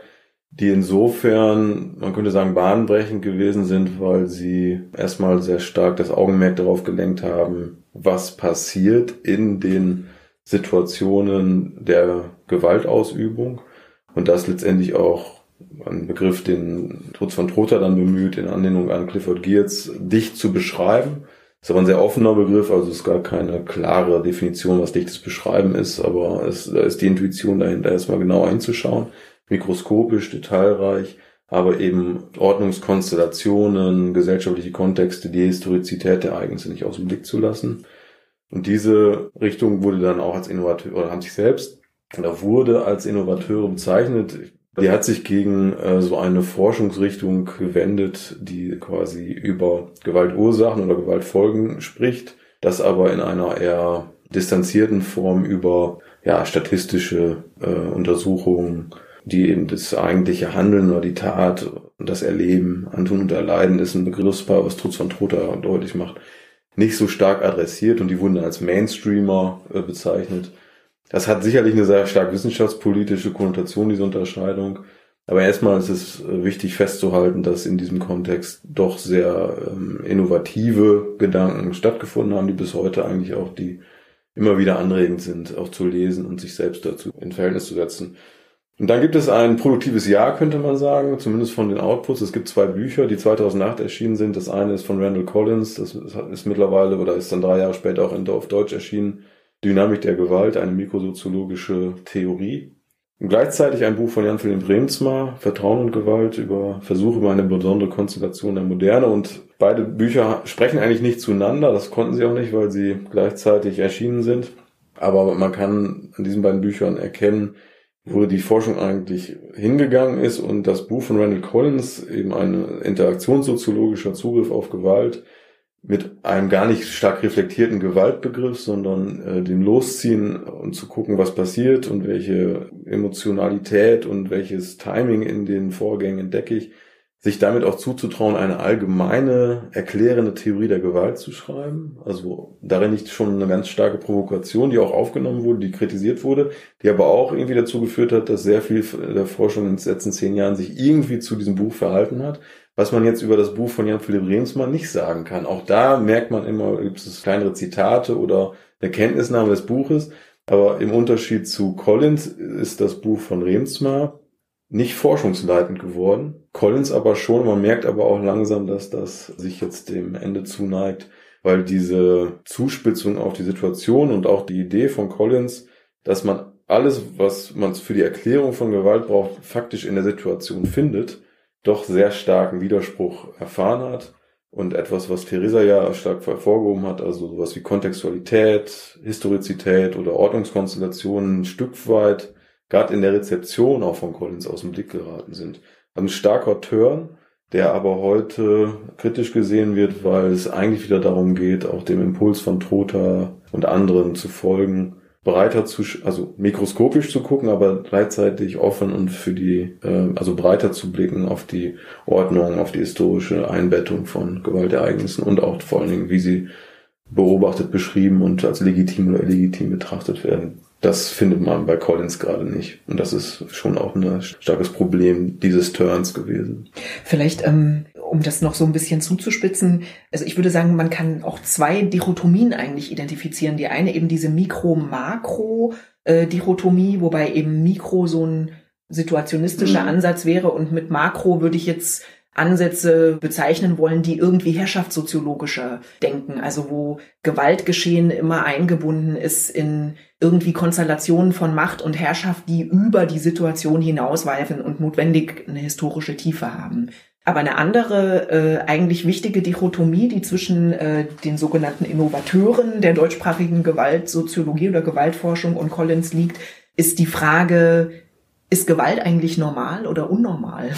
die insofern, man könnte sagen, bahnbrechend gewesen sind, weil sie erstmal sehr stark das Augenmerk darauf gelenkt haben, was passiert in den Situationen der Gewaltausübung und das letztendlich auch ein Begriff, den Trutz von Trotha dann bemüht, in Anlehnung an Clifford Geertz, dicht zu beschreiben. Ist aber ein sehr offener Begriff, also es ist gar keine klare Definition, was dichtes Beschreiben ist, aber es, da ist die Intuition dahinter, erstmal genau einzuschauen. Mikroskopisch, detailreich, aber eben Ordnungskonstellationen, gesellschaftliche Kontexte, die Historizität der Ereignisse nicht aus dem Blick zu lassen. Und diese Richtung wurde dann auch als Innovateur, oder haben sich selbst, oder wurde als Innovateure bezeichnet. Die hat sich gegen äh, so eine Forschungsrichtung gewendet, die quasi über Gewaltursachen oder Gewaltfolgen spricht, das aber in einer eher distanzierten Form über ja, statistische äh, Untersuchungen, die eben das eigentliche Handeln oder die Tat das Erleben, Antun und Erleiden ist ein Begriffspaar, was Trutz von Trotha deutlich macht, nicht so stark adressiert und die wurden als Mainstreamer äh, bezeichnet. Das hat sicherlich eine sehr stark wissenschaftspolitische Konnotation, diese Unterscheidung. Aber erstmal ist es äh, wichtig festzuhalten, dass in diesem Kontext doch sehr ähm, innovative Gedanken stattgefunden haben, die bis heute eigentlich auch die immer wieder anregend sind, auch zu lesen und sich selbst dazu in Verhältnis zu setzen. Und dann gibt es ein produktives Jahr, könnte man sagen, zumindest von den Outputs. Es gibt zwei Bücher, die 2008 erschienen sind. Das eine ist von Randall Collins, das ist mittlerweile oder ist dann drei Jahre später auch auf Deutsch erschienen. Dynamik der Gewalt, eine mikrosoziologische Theorie. Und gleichzeitig ein Buch von Jan Philipp Bremsma, Vertrauen und Gewalt, über Versuche über eine besondere Konstellation der Moderne. Und beide Bücher sprechen eigentlich nicht zueinander. Das konnten sie auch nicht, weil sie gleichzeitig erschienen sind. Aber man kann an diesen beiden Büchern erkennen, wo die Forschung eigentlich hingegangen ist und das Buch von Randall Collins, eben ein interaktionssoziologischer Zugriff auf Gewalt, mit einem gar nicht stark reflektierten Gewaltbegriff, sondern äh, dem Losziehen und zu gucken, was passiert und welche Emotionalität und welches Timing in den Vorgängen entdecke ich, sich damit auch zuzutrauen, eine allgemeine, erklärende Theorie der Gewalt zu schreiben. Also darin liegt schon eine ganz starke Provokation, die auch aufgenommen wurde, die kritisiert wurde, die aber auch irgendwie dazu geführt hat, dass sehr viel der Forschung in den letzten zehn Jahren sich irgendwie zu diesem Buch verhalten hat, was man jetzt über das Buch von Jan Philipp Remsmann nicht sagen kann. Auch da merkt man immer, gibt es kleinere Zitate oder eine Kenntnisnahme des Buches. Aber im Unterschied zu Collins ist das Buch von Remsmar nicht forschungsleitend geworden. Collins aber schon. Man merkt aber auch langsam, dass das sich jetzt dem Ende zuneigt, weil diese Zuspitzung auf die Situation und auch die Idee von Collins, dass man alles, was man für die Erklärung von Gewalt braucht, faktisch in der Situation findet, doch sehr starken Widerspruch erfahren hat. Und etwas, was Theresa ja stark hervorgehoben hat, also sowas wie Kontextualität, Historizität oder Ordnungskonstellationen ein Stück weit, gerade in der Rezeption auch von Collins aus dem Blick geraten sind. Ein starker Turn, der aber heute kritisch gesehen wird, weil es eigentlich wieder darum geht, auch dem Impuls von Trotha und anderen zu folgen, breiter zu, also mikroskopisch zu gucken, aber gleichzeitig offen und für die, äh, also breiter zu blicken auf die Ordnung, auf die historische Einbettung von Gewaltereignissen und auch vor allen Dingen, wie sie beobachtet, beschrieben und als legitim oder illegitim betrachtet werden. Das findet man bei Collins gerade nicht. Und das ist schon auch ein starkes Problem dieses Turns gewesen. Vielleicht ähm, um das noch so ein bisschen zuzuspitzen, also ich würde sagen, man kann auch zwei Dichotomien eigentlich identifizieren. Die eine eben diese Mikro-Makro-Dichotomie, wobei eben Mikro so ein situationistischer mhm. Ansatz wäre und mit Makro würde ich jetzt Ansätze bezeichnen wollen, die irgendwie herrschaftssoziologischer denken, also wo Gewaltgeschehen immer eingebunden ist in irgendwie Konstellationen von Macht und Herrschaft, die über die Situation hinausweifen und notwendig eine historische Tiefe haben. Aber eine andere, äh, eigentlich wichtige Dichotomie, die zwischen äh, den sogenannten Innovateuren der deutschsprachigen Gewaltsoziologie oder Gewaltforschung und Collins liegt, ist die Frage, ist Gewalt eigentlich normal oder unnormal?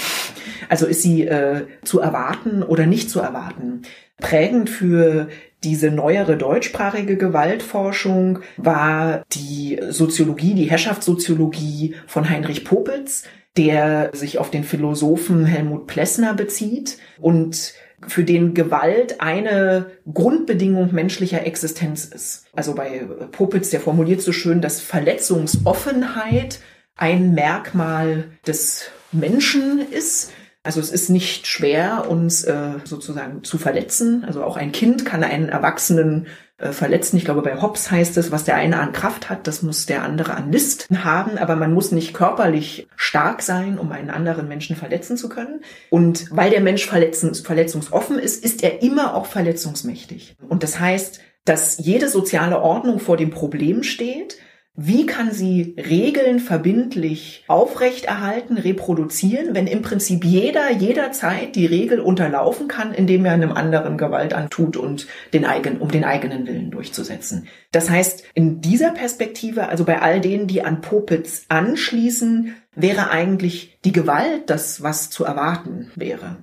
Also ist sie äh, zu erwarten oder nicht zu erwarten? Prägend für diese neuere deutschsprachige Gewaltforschung war die Soziologie, die Herrschaftssoziologie von Heinrich Popitz, der sich auf den Philosophen Helmut Plessner bezieht und für den Gewalt eine Grundbedingung menschlicher Existenz ist. Also bei Popitz, der formuliert so schön, dass Verletzungsoffenheit ein Merkmal des Menschen ist. Also es ist nicht schwer, uns äh, sozusagen zu verletzen. Also auch ein Kind kann einen Erwachsenen äh, verletzen. Ich glaube, bei Hobbes heißt es, was der eine an Kraft hat, das muss der andere an List haben. Aber man muss nicht körperlich stark sein, um einen anderen Menschen verletzen zu können. Und weil der Mensch verletzungs verletzungsoffen ist, ist er immer auch verletzungsmächtig. Und das heißt, dass jede soziale Ordnung vor dem Problem steht, wie kann sie Regeln verbindlich aufrechterhalten, reproduzieren, wenn im Prinzip jeder jederzeit die Regel unterlaufen kann, indem er einem anderen Gewalt antut und den eigenen, um den eigenen Willen durchzusetzen? Das heißt, in dieser Perspektive, also bei all denen, die an Popitz anschließen, wäre eigentlich die Gewalt das, was zu erwarten wäre.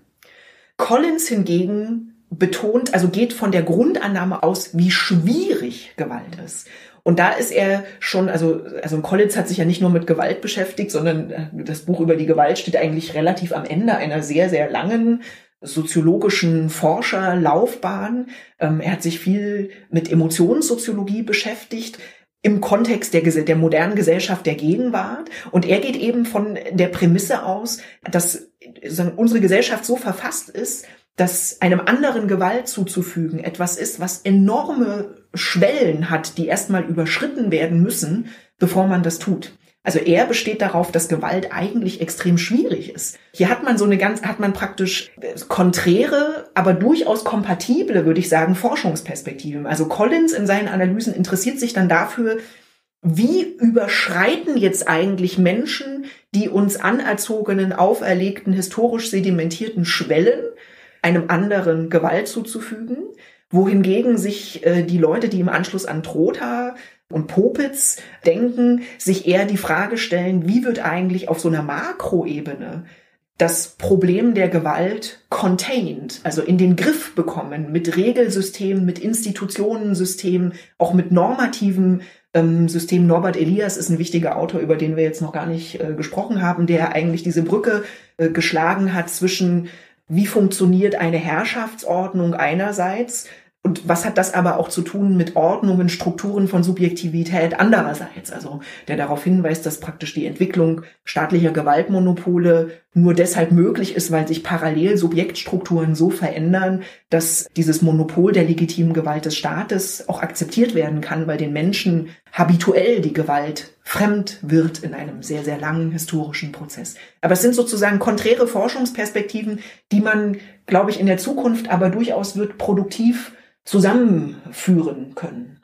Collins hingegen betont, also geht von der Grundannahme aus, wie schwierig Gewalt ist. Und da ist er schon, also, also Collins hat sich ja nicht nur mit Gewalt beschäftigt, sondern äh, das Buch über die Gewalt steht eigentlich relativ am Ende einer sehr, sehr langen soziologischen Forscherlaufbahn. Ähm, er hat sich viel mit Emotionssoziologie beschäftigt im Kontext der, der modernen Gesellschaft der Gegenwart. Und er geht eben von der Prämisse aus, dass unsere Gesellschaft so verfasst ist, dass einem anderen Gewalt zuzufügen etwas ist, was enorme Schwellen hat, die erstmal überschritten werden müssen, bevor man das tut. Also er besteht darauf, dass Gewalt eigentlich extrem schwierig ist. Hier hat man so eine ganz, hat man praktisch konträre, aber durchaus kompatible, würde ich sagen, Forschungsperspektiven. Also Collins in seinen Analysen interessiert sich dann dafür, wie überschreiten jetzt eigentlich Menschen die uns anerzogenen, auferlegten, historisch sedimentierten Schwellen einem anderen Gewalt zuzufügen, wohingegen sich äh, die Leute, die im Anschluss an Trotha und Popitz denken, sich eher die Frage stellen, wie wird eigentlich auf so einer Makroebene das Problem der Gewalt contained, also in den Griff bekommen, mit Regelsystemen, mit Institutionensystemen, auch mit normativen ähm, Systemen. Norbert Elias ist ein wichtiger Autor, über den wir jetzt noch gar nicht äh, gesprochen haben, der eigentlich diese Brücke äh, geschlagen hat zwischen wie funktioniert eine Herrschaftsordnung einerseits und was hat das aber auch zu tun mit Ordnungen, Strukturen von Subjektivität andererseits? Also der darauf hinweist, dass praktisch die Entwicklung staatlicher Gewaltmonopole nur deshalb möglich ist, weil sich parallel Subjektstrukturen so verändern, dass dieses Monopol der legitimen Gewalt des Staates auch akzeptiert werden kann, weil den Menschen habituell die Gewalt fremd wird in einem sehr, sehr langen historischen Prozess. Aber es sind sozusagen konträre Forschungsperspektiven, die man, glaube ich, in der Zukunft aber durchaus wird produktiv zusammenführen können.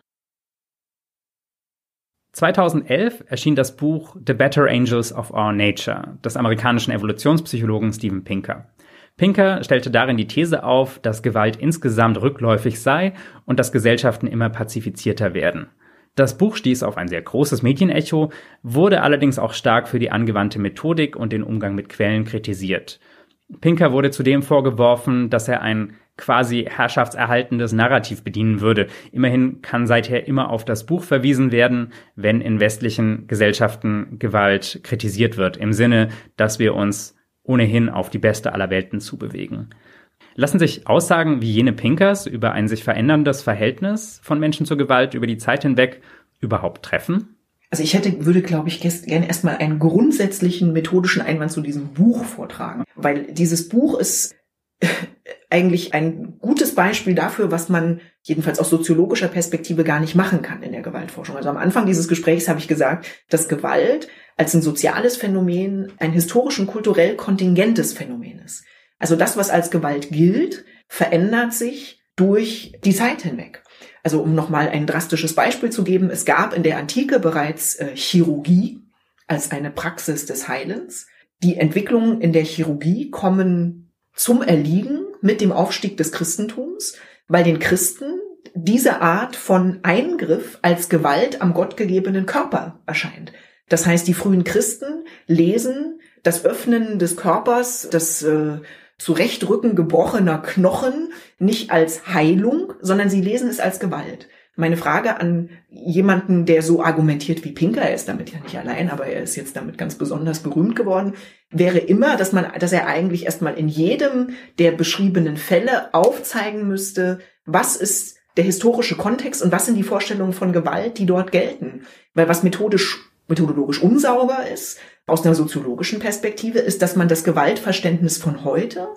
2011 erschien das Buch The Better Angels of Our Nature des amerikanischen Evolutionspsychologen Steven Pinker. Pinker stellte darin die These auf, dass Gewalt insgesamt rückläufig sei und dass Gesellschaften immer pazifizierter werden. Das Buch stieß auf ein sehr großes Medienecho, wurde allerdings auch stark für die angewandte Methodik und den Umgang mit Quellen kritisiert. Pinker wurde zudem vorgeworfen, dass er ein quasi herrschaftserhaltendes Narrativ bedienen würde. Immerhin kann seither immer auf das Buch verwiesen werden, wenn in westlichen Gesellschaften Gewalt kritisiert wird, im Sinne, dass wir uns ohnehin auf die beste aller Welten zubewegen. Lassen sich Aussagen wie jene Pinkers über ein sich veränderndes Verhältnis von Menschen zur Gewalt über die Zeit hinweg überhaupt treffen? Also ich hätte, würde, glaube ich, gerne erstmal einen grundsätzlichen methodischen Einwand zu diesem Buch vortragen, weil dieses Buch ist eigentlich ein gutes Beispiel dafür, was man jedenfalls aus soziologischer Perspektive gar nicht machen kann in der Gewaltforschung. Also am Anfang dieses Gesprächs habe ich gesagt, dass Gewalt als ein soziales Phänomen ein historisch und kulturell kontingentes Phänomen ist. Also das, was als Gewalt gilt, verändert sich durch die Zeit hinweg. Also um nochmal ein drastisches Beispiel zu geben, es gab in der Antike bereits äh, Chirurgie als eine Praxis des Heilens. Die Entwicklungen in der Chirurgie kommen zum Erliegen mit dem Aufstieg des Christentums, weil den Christen diese Art von Eingriff als Gewalt am gottgegebenen Körper erscheint. Das heißt, die frühen Christen lesen das Öffnen des Körpers, das äh, Zurechtrücken gebrochener Knochen nicht als Heilung, sondern sie lesen es als Gewalt. Meine Frage an jemanden, der so argumentiert wie Pinker, er ist damit ja nicht allein, aber er ist jetzt damit ganz besonders berühmt geworden, wäre immer, dass man, dass er eigentlich erstmal in jedem der beschriebenen Fälle aufzeigen müsste, was ist der historische Kontext und was sind die Vorstellungen von Gewalt, die dort gelten. Weil was methodisch, methodologisch unsauber ist, aus einer soziologischen Perspektive, ist, dass man das Gewaltverständnis von heute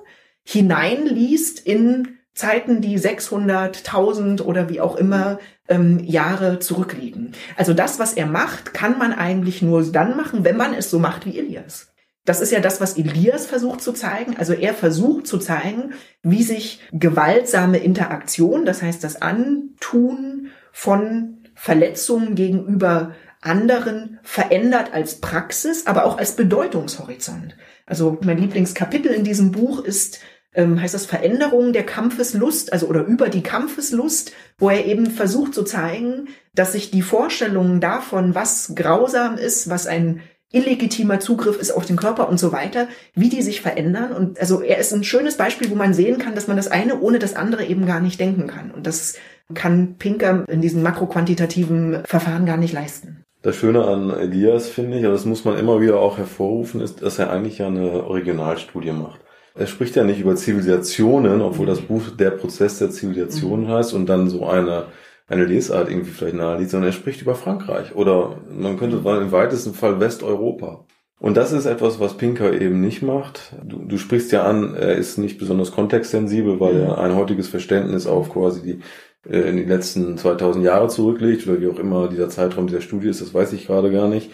hineinliest in Zeiten, die 600, 1000 oder wie auch immer ähm, Jahre zurückliegen. Also das, was er macht, kann man eigentlich nur dann machen, wenn man es so macht wie Elias. Das ist ja das, was Elias versucht zu zeigen. Also er versucht zu zeigen, wie sich gewaltsame Interaktion, das heißt das Antun von Verletzungen gegenüber anderen verändert als Praxis, aber auch als Bedeutungshorizont. Also mein Lieblingskapitel in diesem Buch ist ähm, heißt das Veränderung der Kampfeslust, also oder über die Kampfeslust, wo er eben versucht zu zeigen, dass sich die Vorstellungen davon, was grausam ist, was ein illegitimer Zugriff ist auf den Körper und so weiter, wie die sich verändern. Und also er ist ein schönes Beispiel, wo man sehen kann, dass man das eine ohne das andere eben gar nicht denken kann. Und das kann Pinker in diesen makroquantitativen Verfahren gar nicht leisten. Das Schöne an Elias finde ich, und das muss man immer wieder auch hervorrufen, ist, dass er eigentlich ja eine Originalstudie macht. Er spricht ja nicht über Zivilisationen, obwohl das Buch der Prozess der Zivilisation mhm. heißt und dann so eine, eine Lesart irgendwie vielleicht naheliegt, sondern er spricht über Frankreich oder man könnte sagen, im weitesten Fall Westeuropa. Und das ist etwas, was Pinker eben nicht macht. Du, du sprichst ja an, er ist nicht besonders kontextsensibel, weil er ein heutiges Verständnis auf quasi die äh, in die letzten 2000 Jahre zurücklegt oder wie auch immer dieser Zeitraum dieser Studie ist, das weiß ich gerade gar nicht.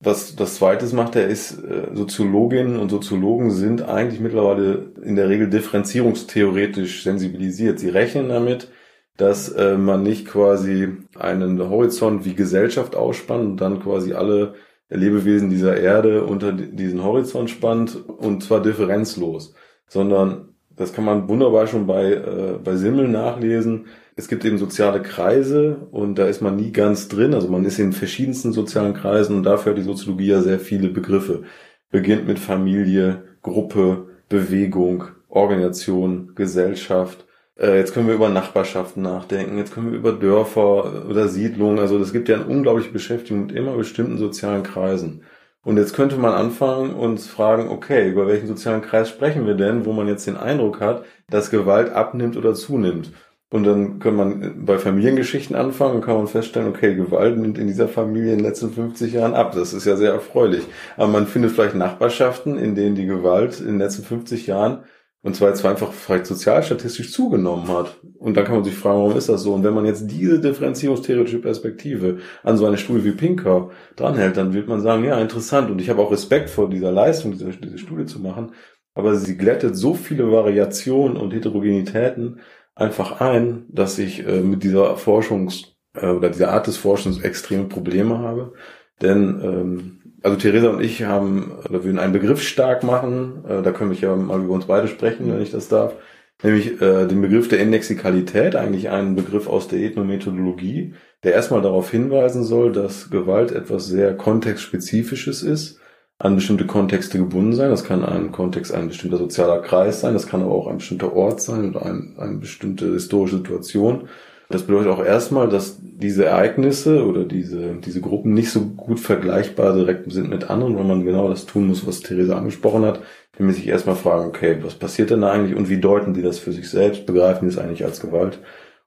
Was das zweites macht er ist, äh, Soziologinnen und Soziologen sind eigentlich mittlerweile in der Regel differenzierungstheoretisch sensibilisiert. Sie rechnen damit, dass äh, man nicht quasi einen Horizont wie Gesellschaft ausspannt und dann quasi alle Lebewesen dieser Erde unter diesen Horizont spannt und zwar differenzlos, sondern das kann man wunderbar schon bei, äh, bei Simmel nachlesen es gibt eben soziale Kreise und da ist man nie ganz drin. Also man ist in verschiedensten sozialen Kreisen und dafür hat die Soziologie ja sehr viele Begriffe. Beginnt mit Familie, Gruppe, Bewegung, Organisation, Gesellschaft. Äh, jetzt können wir über Nachbarschaften nachdenken, jetzt können wir über Dörfer oder Siedlungen. Also es gibt ja eine unglaubliche Beschäftigung mit immer bestimmten sozialen Kreisen. Und jetzt könnte man anfangen und fragen, okay, über welchen sozialen Kreis sprechen wir denn, wo man jetzt den Eindruck hat, dass Gewalt abnimmt oder zunimmt. Und dann kann man bei Familiengeschichten anfangen und kann man feststellen, okay, Gewalt nimmt in dieser Familie in den letzten 50 Jahren ab. Das ist ja sehr erfreulich. Aber man findet vielleicht Nachbarschaften, in denen die Gewalt in den letzten 50 Jahren und zwar jetzt einfach vielleicht sozialstatistisch zugenommen hat. Und dann kann man sich fragen, warum ist das so? Und wenn man jetzt diese differenzierungstheoretische Perspektive an so eine Studie wie Pinker dranhält, dann wird man sagen, ja, interessant. Und ich habe auch Respekt vor dieser Leistung, diese, diese Studie zu machen. Aber sie glättet so viele Variationen und Heterogenitäten, einfach ein, dass ich äh, mit dieser Forschungs- äh, oder dieser Art des Forschens extreme Probleme habe. Denn ähm, also Theresa und ich haben, oder würden einen Begriff stark machen, äh, da können wir ja mal über uns beide sprechen, wenn ich das darf, nämlich äh, den Begriff der Indexikalität, eigentlich einen Begriff aus der Ethnomethodologie, der erstmal darauf hinweisen soll, dass Gewalt etwas sehr kontextspezifisches ist an bestimmte Kontexte gebunden sein. Das kann ein Kontext ein bestimmter sozialer Kreis sein, das kann aber auch ein bestimmter Ort sein oder ein, eine bestimmte historische Situation. Das bedeutet auch erstmal, dass diese Ereignisse oder diese, diese Gruppen nicht so gut vergleichbar direkt sind mit anderen, weil man genau das tun muss, was Theresa angesprochen hat, nämlich sich erstmal fragen, okay, was passiert denn eigentlich und wie deuten die das für sich selbst, begreifen die es eigentlich als Gewalt?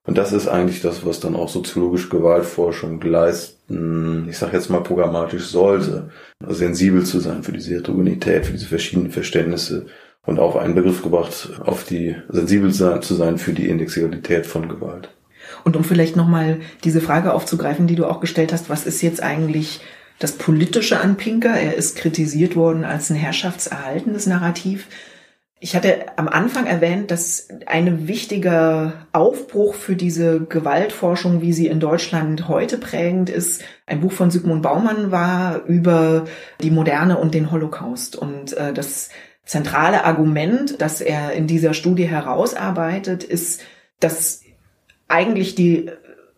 Und das ist eigentlich das, was dann auch soziologische Gewaltforschung leisten, ich sage jetzt mal programmatisch sollte, also sensibel zu sein für diese Heterogenität, für diese verschiedenen Verständnisse und auf einen Begriff gebracht, auf die sensibel zu sein für die Indexikalität von Gewalt. Und um vielleicht nochmal diese Frage aufzugreifen, die du auch gestellt hast, was ist jetzt eigentlich das Politische an Pinker? Er ist kritisiert worden als ein herrschaftserhaltendes Narrativ. Ich hatte am Anfang erwähnt, dass ein wichtiger Aufbruch für diese Gewaltforschung, wie sie in Deutschland heute prägend ist, ein Buch von Sigmund Baumann war über die Moderne und den Holocaust. Und äh, das zentrale Argument, das er in dieser Studie herausarbeitet, ist, dass eigentlich die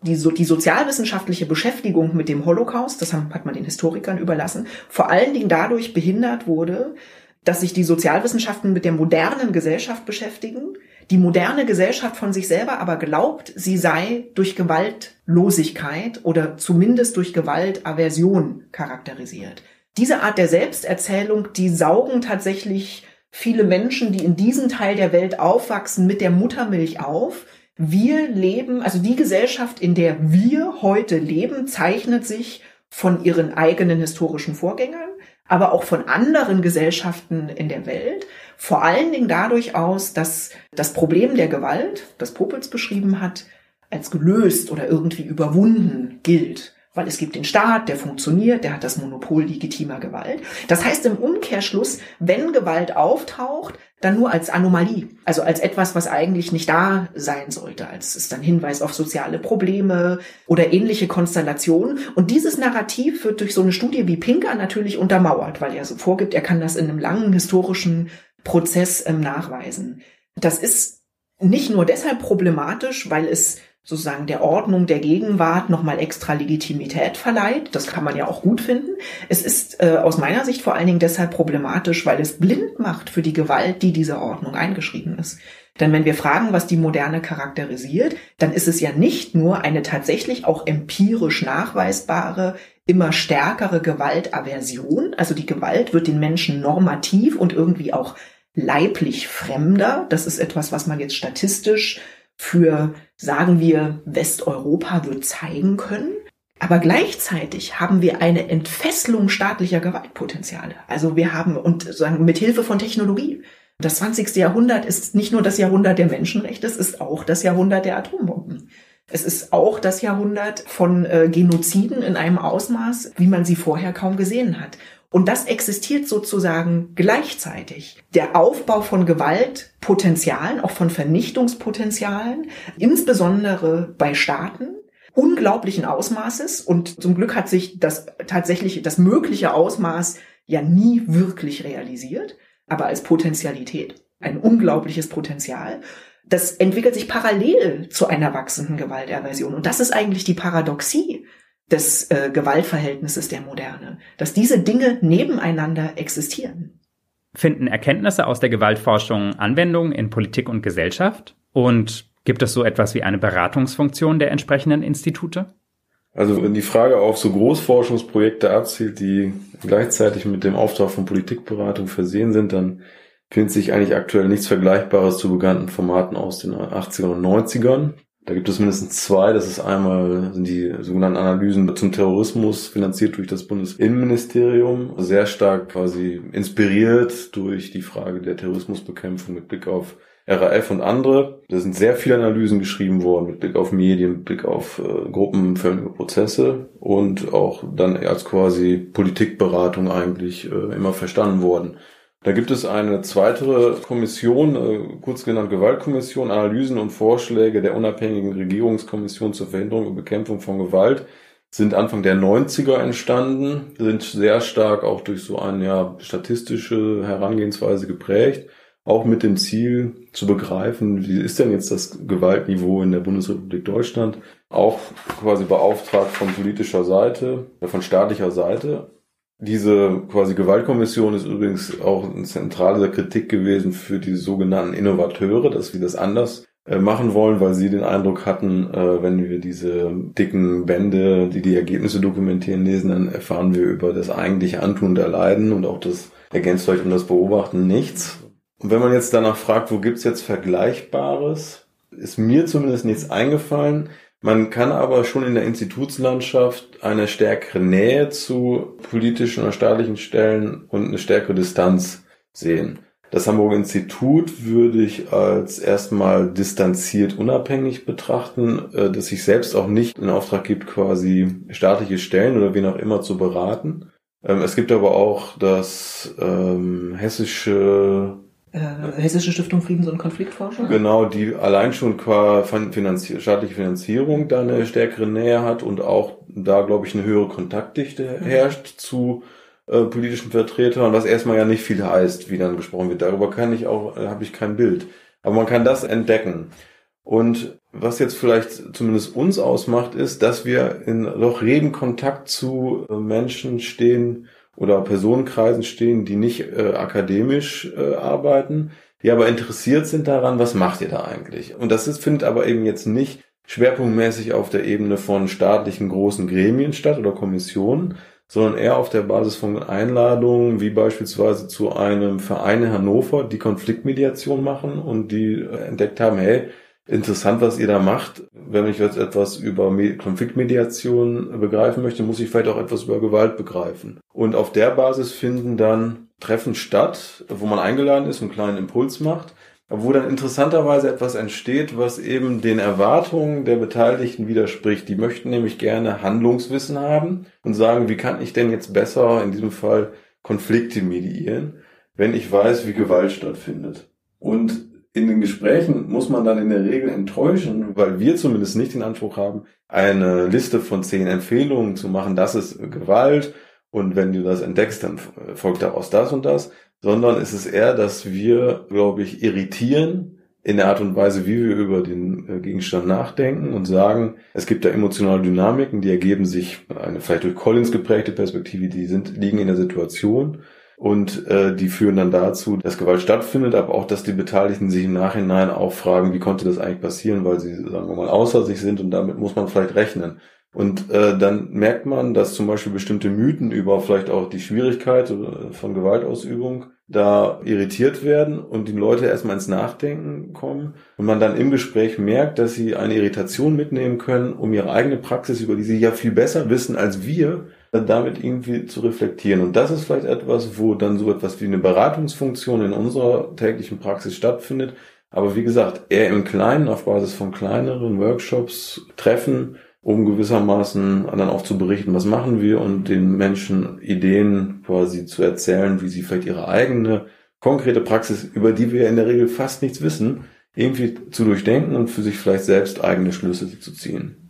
die, so, die sozialwissenschaftliche Beschäftigung mit dem Holocaust, das hat man den Historikern überlassen, vor allen Dingen dadurch behindert wurde, dass sich die Sozialwissenschaften mit der modernen Gesellschaft beschäftigen, die moderne Gesellschaft von sich selber aber glaubt, sie sei durch Gewaltlosigkeit oder zumindest durch Gewaltaversion charakterisiert. Diese Art der Selbsterzählung, die saugen tatsächlich viele Menschen, die in diesem Teil der Welt aufwachsen, mit der Muttermilch auf. Wir leben, also die Gesellschaft, in der wir heute leben, zeichnet sich von ihren eigenen historischen Vorgängern aber auch von anderen Gesellschaften in der Welt. Vor allen Dingen dadurch aus, dass das Problem der Gewalt, das Popels beschrieben hat, als gelöst oder irgendwie überwunden gilt weil es gibt den Staat, der funktioniert, der hat das Monopol legitimer Gewalt. Das heißt im Umkehrschluss, wenn Gewalt auftaucht, dann nur als Anomalie, also als etwas, was eigentlich nicht da sein sollte, als ist dann Hinweis auf soziale Probleme oder ähnliche Konstellationen. Und dieses Narrativ wird durch so eine Studie wie Pinker natürlich untermauert, weil er so vorgibt, er kann das in einem langen historischen Prozess ähm, nachweisen. Das ist nicht nur deshalb problematisch, weil es sozusagen der Ordnung der Gegenwart nochmal extra Legitimität verleiht. Das kann man ja auch gut finden. Es ist äh, aus meiner Sicht vor allen Dingen deshalb problematisch, weil es blind macht für die Gewalt, die dieser Ordnung eingeschrieben ist. Denn wenn wir fragen, was die Moderne charakterisiert, dann ist es ja nicht nur eine tatsächlich auch empirisch nachweisbare, immer stärkere Gewaltaversion. Also die Gewalt wird den Menschen normativ und irgendwie auch leiblich fremder. Das ist etwas, was man jetzt statistisch für, sagen wir, Westeuropa wird zeigen können. Aber gleichzeitig haben wir eine Entfesselung staatlicher Gewaltpotenziale. Also wir haben, und sagen, mit Hilfe von Technologie. Das 20. Jahrhundert ist nicht nur das Jahrhundert der Menschenrechte, es ist auch das Jahrhundert der Atombomben. Es ist auch das Jahrhundert von äh, Genoziden in einem Ausmaß, wie man sie vorher kaum gesehen hat. Und das existiert sozusagen gleichzeitig. Der Aufbau von Gewaltpotenzialen, auch von Vernichtungspotenzialen, insbesondere bei Staaten, unglaublichen Ausmaßes. Und zum Glück hat sich das tatsächlich, das mögliche Ausmaß ja nie wirklich realisiert, aber als Potentialität. Ein unglaubliches Potenzial. Das entwickelt sich parallel zu einer wachsenden Gewalterversion. Und das ist eigentlich die Paradoxie des äh, Gewaltverhältnisses der Moderne, dass diese Dinge nebeneinander existieren. Finden Erkenntnisse aus der Gewaltforschung Anwendung in Politik und Gesellschaft? Und gibt es so etwas wie eine Beratungsfunktion der entsprechenden Institute? Also wenn die Frage auf so Großforschungsprojekte abzielt, die gleichzeitig mit dem Auftrag von Politikberatung versehen sind, dann findet sich eigentlich aktuell nichts Vergleichbares zu bekannten Formaten aus den 80ern und 90ern. Da gibt es mindestens zwei. Das ist einmal sind die sogenannten Analysen zum Terrorismus, finanziert durch das Bundesinnenministerium, sehr stark quasi inspiriert durch die Frage der Terrorismusbekämpfung mit Blick auf RAF und andere. Da sind sehr viele Analysen geschrieben worden mit Blick auf Medien, mit Blick auf äh, gruppenförmige Prozesse und auch dann als quasi Politikberatung eigentlich äh, immer verstanden worden. Da gibt es eine zweite Kommission, äh, kurz genannt Gewaltkommission, Analysen und Vorschläge der unabhängigen Regierungskommission zur Verhinderung und Bekämpfung von Gewalt sind Anfang der 90er entstanden, sind sehr stark auch durch so eine ja, statistische Herangehensweise geprägt, auch mit dem Ziel zu begreifen, wie ist denn jetzt das Gewaltniveau in der Bundesrepublik Deutschland, auch quasi beauftragt von politischer Seite, von staatlicher Seite, diese quasi Gewaltkommission ist übrigens auch eine zentrale Kritik gewesen für die sogenannten Innovateure, dass wir das anders äh, machen wollen, weil sie den Eindruck hatten, äh, wenn wir diese dicken Bände, die die Ergebnisse dokumentieren, lesen, dann erfahren wir über das eigentliche Antun der Leiden und auch das ergänzt vielleicht um das Beobachten nichts. Und wenn man jetzt danach fragt, wo gibt's jetzt Vergleichbares, ist mir zumindest nichts eingefallen. Man kann aber schon in der Institutslandschaft eine stärkere Nähe zu politischen oder staatlichen Stellen und eine stärkere Distanz sehen. Das Hamburger Institut würde ich als erstmal distanziert unabhängig betrachten, äh, dass sich selbst auch nicht in Auftrag gibt, quasi staatliche Stellen oder wen auch immer zu beraten. Ähm, es gibt aber auch das ähm, hessische äh, Hessische Stiftung Friedens- und Konfliktforschung. Genau, die allein schon qua Finanzier staatliche Finanzierung da eine stärkere Nähe hat und auch da, glaube ich, eine höhere Kontaktdichte mhm. herrscht zu äh, politischen Vertretern, was erstmal ja nicht viel heißt, wie dann gesprochen wird. Darüber kann ich auch, äh, habe ich kein Bild. Aber man kann das entdecken. Und was jetzt vielleicht zumindest uns ausmacht, ist, dass wir in doch reden Kontakt zu äh, Menschen stehen, oder Personenkreisen stehen, die nicht äh, akademisch äh, arbeiten, die aber interessiert sind daran, was macht ihr da eigentlich? Und das ist, findet aber eben jetzt nicht schwerpunktmäßig auf der Ebene von staatlichen großen Gremien statt oder Kommissionen, sondern eher auf der Basis von Einladungen, wie beispielsweise zu einem Verein in Hannover, die Konfliktmediation machen und die entdeckt haben, hey, interessant, was ihr da macht. Wenn ich jetzt etwas über Konfliktmediation begreifen möchte, muss ich vielleicht auch etwas über Gewalt begreifen. Und auf der Basis finden dann Treffen statt, wo man eingeladen ist und einen kleinen Impuls macht, wo dann interessanterweise etwas entsteht, was eben den Erwartungen der Beteiligten widerspricht. Die möchten nämlich gerne Handlungswissen haben und sagen, wie kann ich denn jetzt besser in diesem Fall Konflikte mediieren, wenn ich weiß, wie Gewalt stattfindet. Und in den Gesprächen muss man dann in der Regel enttäuschen, weil wir zumindest nicht den Anspruch haben, eine Liste von zehn Empfehlungen zu machen, das ist Gewalt. Und wenn du das entdeckst, dann folgt daraus das und das, sondern es ist eher, dass wir, glaube ich, irritieren in der Art und Weise, wie wir über den äh, Gegenstand nachdenken und sagen, es gibt da emotionale Dynamiken, die ergeben sich eine vielleicht durch Collins geprägte Perspektive, die sind, liegen in der Situation und äh, die führen dann dazu, dass Gewalt stattfindet, aber auch, dass die Beteiligten sich im Nachhinein auch fragen, wie konnte das eigentlich passieren, weil sie, sagen wir mal, außer sich sind und damit muss man vielleicht rechnen. Und äh, dann merkt man, dass zum Beispiel bestimmte Mythen über vielleicht auch die Schwierigkeit von Gewaltausübung da irritiert werden und die Leute erstmal ins Nachdenken kommen und man dann im Gespräch merkt, dass sie eine Irritation mitnehmen können, um ihre eigene Praxis, über die sie ja viel besser wissen als wir, damit irgendwie zu reflektieren. Und das ist vielleicht etwas, wo dann so etwas wie eine Beratungsfunktion in unserer täglichen Praxis stattfindet. Aber wie gesagt, eher im Kleinen, auf Basis von kleineren Workshops, Treffen, um gewissermaßen dann auch zu berichten, was machen wir und den Menschen Ideen quasi zu erzählen, wie sie vielleicht ihre eigene konkrete Praxis, über die wir in der Regel fast nichts wissen, irgendwie zu durchdenken und für sich vielleicht selbst eigene Schlüsse zu ziehen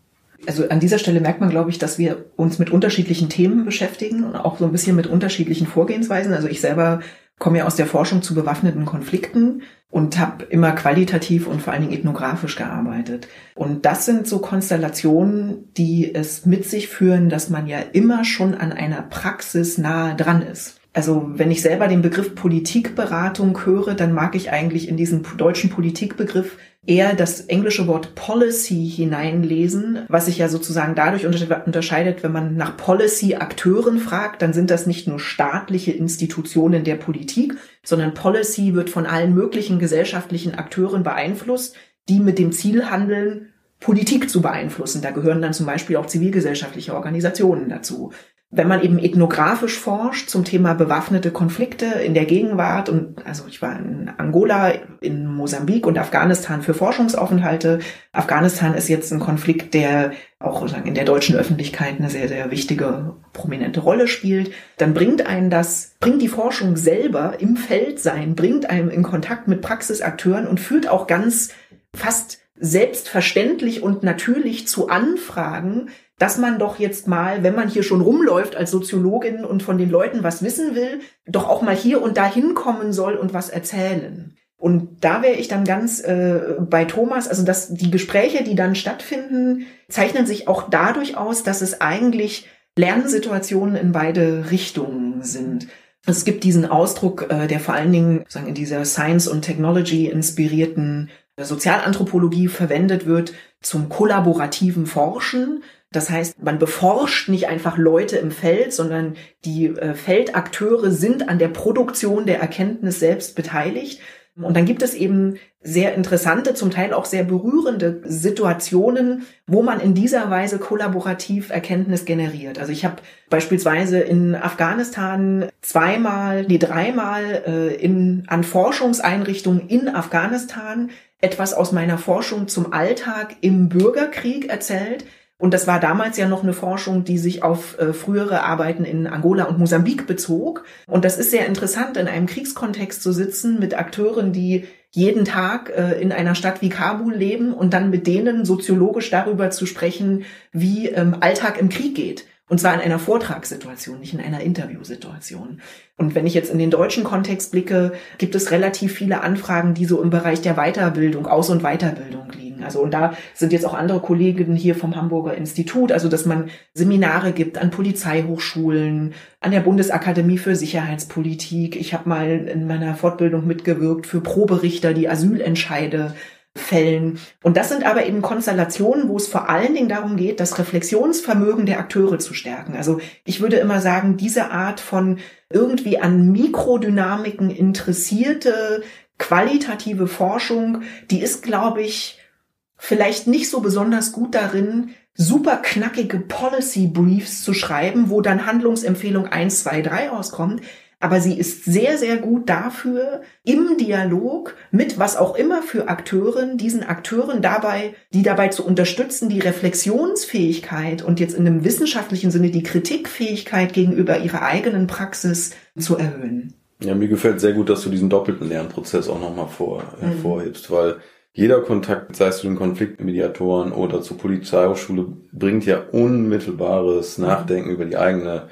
also an dieser Stelle merkt man, glaube ich, dass wir uns mit unterschiedlichen Themen beschäftigen und auch so ein bisschen mit unterschiedlichen Vorgehensweisen. Also ich selber komme ja aus der Forschung zu bewaffneten Konflikten und habe immer qualitativ und vor allen Dingen ethnografisch gearbeitet. Und das sind so Konstellationen, die es mit sich führen, dass man ja immer schon an einer Praxis nahe dran ist. Also wenn ich selber den Begriff Politikberatung höre, dann mag ich eigentlich in diesen deutschen Politikbegriff eher das englische Wort Policy hineinlesen, was sich ja sozusagen dadurch unterscheidet, wenn man nach Policy-Akteuren fragt, dann sind das nicht nur staatliche Institutionen der Politik, sondern Policy wird von allen möglichen gesellschaftlichen Akteuren beeinflusst, die mit dem Ziel handeln, Politik zu beeinflussen. Da gehören dann zum Beispiel auch zivilgesellschaftliche Organisationen dazu wenn man eben ethnografisch forscht zum Thema bewaffnete Konflikte in der Gegenwart und also ich war in Angola, in Mosambik und Afghanistan für Forschungsaufenthalte. Afghanistan ist jetzt ein Konflikt, der auch in der deutschen Öffentlichkeit eine sehr, sehr wichtige, prominente Rolle spielt. Dann bringt einen das, bringt die Forschung selber im Feld sein, bringt einem in Kontakt mit Praxisakteuren und führt auch ganz fast selbstverständlich und natürlich zu Anfragen, dass man doch jetzt mal, wenn man hier schon rumläuft als Soziologin und von den Leuten was wissen will, doch auch mal hier und da hinkommen soll und was erzählen. Und da wäre ich dann ganz äh, bei Thomas, also dass die Gespräche, die dann stattfinden, zeichnen sich auch dadurch aus, dass es eigentlich Lernsituationen in beide Richtungen sind. Es gibt diesen Ausdruck, äh, der vor allen Dingen sagen, in dieser Science- und Technology inspirierten Sozialanthropologie verwendet wird zum kollaborativen Forschen. Das heißt, man beforscht nicht einfach Leute im Feld, sondern die äh, Feldakteure sind an der Produktion der Erkenntnis selbst beteiligt. Und dann gibt es eben sehr interessante, zum Teil auch sehr berührende Situationen, wo man in dieser Weise kollaborativ Erkenntnis generiert. Also ich habe beispielsweise in Afghanistan zweimal, nee, dreimal äh, in, an Forschungseinrichtungen in Afghanistan etwas aus meiner Forschung zum Alltag im Bürgerkrieg erzählt Und das war damals ja noch eine Forschung, die sich auf äh, frühere Arbeiten in Angola und Mosambik bezog. Und das ist sehr interessant, in einem Kriegskontext zu sitzen mit Akteuren, die jeden Tag äh, in einer Stadt wie Kabul leben und dann mit denen soziologisch darüber zu sprechen, wie ähm, Alltag im Krieg geht. Und zwar in einer Vortragssituation, nicht in einer Interviewsituation. Und wenn ich jetzt in den deutschen Kontext blicke, gibt es relativ viele Anfragen, die so im Bereich der Weiterbildung, Aus- und Weiterbildung liegen. Also und da sind jetzt auch andere Kolleginnen hier vom Hamburger Institut, also dass man Seminare gibt an Polizeihochschulen, an der Bundesakademie für Sicherheitspolitik. Ich habe mal in meiner Fortbildung mitgewirkt für Proberichter, die Asylentscheide Fällen. Und das sind aber eben Konstellationen, wo es vor allen Dingen darum geht, das Reflexionsvermögen der Akteure zu stärken. Also ich würde immer sagen, diese Art von irgendwie an Mikrodynamiken interessierte qualitative Forschung, die ist, glaube ich, vielleicht nicht so besonders gut darin, super knackige Policy Briefs zu schreiben, wo dann Handlungsempfehlung 1, 2, 3 rauskommt aber sie ist sehr, sehr gut dafür, im Dialog mit was auch immer für Akteuren, diesen Akteuren dabei, die dabei zu unterstützen, die Reflexionsfähigkeit und jetzt in einem wissenschaftlichen Sinne die Kritikfähigkeit gegenüber ihrer eigenen Praxis zu erhöhen. Ja, mir gefällt sehr gut, dass du diesen doppelten Lernprozess auch nochmal vor, mhm. hervorhebst, weil jeder Kontakt, sei es zu den Konfliktmediatoren oder zur Polizeihochschule, bringt ja unmittelbares Nachdenken über die eigene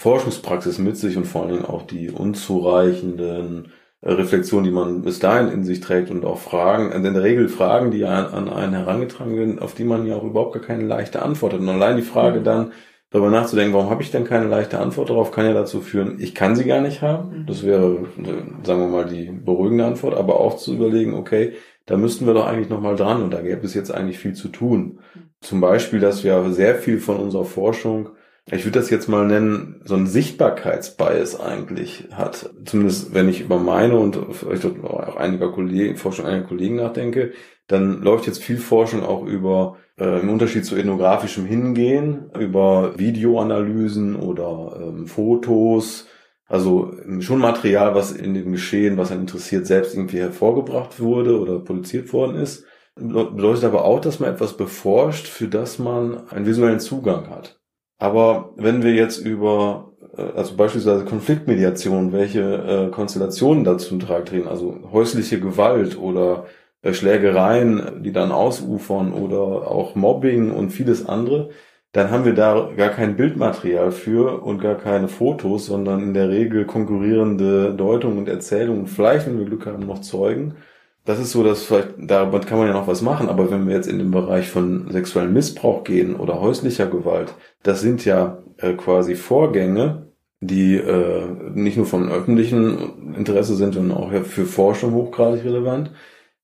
Forschungspraxis mit sich und vor allen Dingen auch die unzureichenden äh, Reflexionen, die man bis dahin in sich trägt und auch Fragen, in der Regel Fragen, die an einen herangetragen werden, auf die man ja auch überhaupt gar keine leichte Antwort hat. Und allein die Frage mhm. dann, darüber nachzudenken, warum habe ich denn keine leichte Antwort darauf, kann ja dazu führen, ich kann sie gar nicht haben. Mhm. Das wäre, äh, sagen wir mal, die beruhigende Antwort, aber auch zu überlegen, okay, da müssten wir doch eigentlich nochmal dran und da gäbe es jetzt eigentlich viel zu tun. Mhm. Zum Beispiel, dass wir sehr viel von unserer Forschung ich würde das jetzt mal nennen, so ein Sichtbarkeitsbias eigentlich hat. Zumindest wenn ich über meine und vielleicht auch einiger Kollegen, Forschung einiger Kollegen nachdenke, dann läuft jetzt viel Forschung auch über, äh, im Unterschied zu ethnografischem Hingehen, über Videoanalysen oder ähm, Fotos, also schon Material, was in dem Geschehen, was einen interessiert, selbst irgendwie hervorgebracht wurde oder produziert worden ist. Bedeutet aber auch, dass man etwas beforscht, für das man einen visuellen Zugang hat. Aber wenn wir jetzt über, äh, also beispielsweise Konfliktmediation, welche äh, Konstellationen dazu Trag treten, also häusliche Gewalt oder äh, Schlägereien, die dann ausufern oder auch Mobbing und vieles andere, dann haben wir da gar kein Bildmaterial für und gar keine Fotos, sondern in der Regel konkurrierende Deutungen und Erzählungen, vielleicht, wenn wir Glück haben, noch Zeugen das ist so, dass vielleicht, damit kann man ja noch was machen, aber wenn wir jetzt in den Bereich von sexuellem Missbrauch gehen oder häuslicher Gewalt, das sind ja äh, quasi Vorgänge, die äh, nicht nur von öffentlichem Interesse sind, sondern auch für Forschung hochgradig relevant,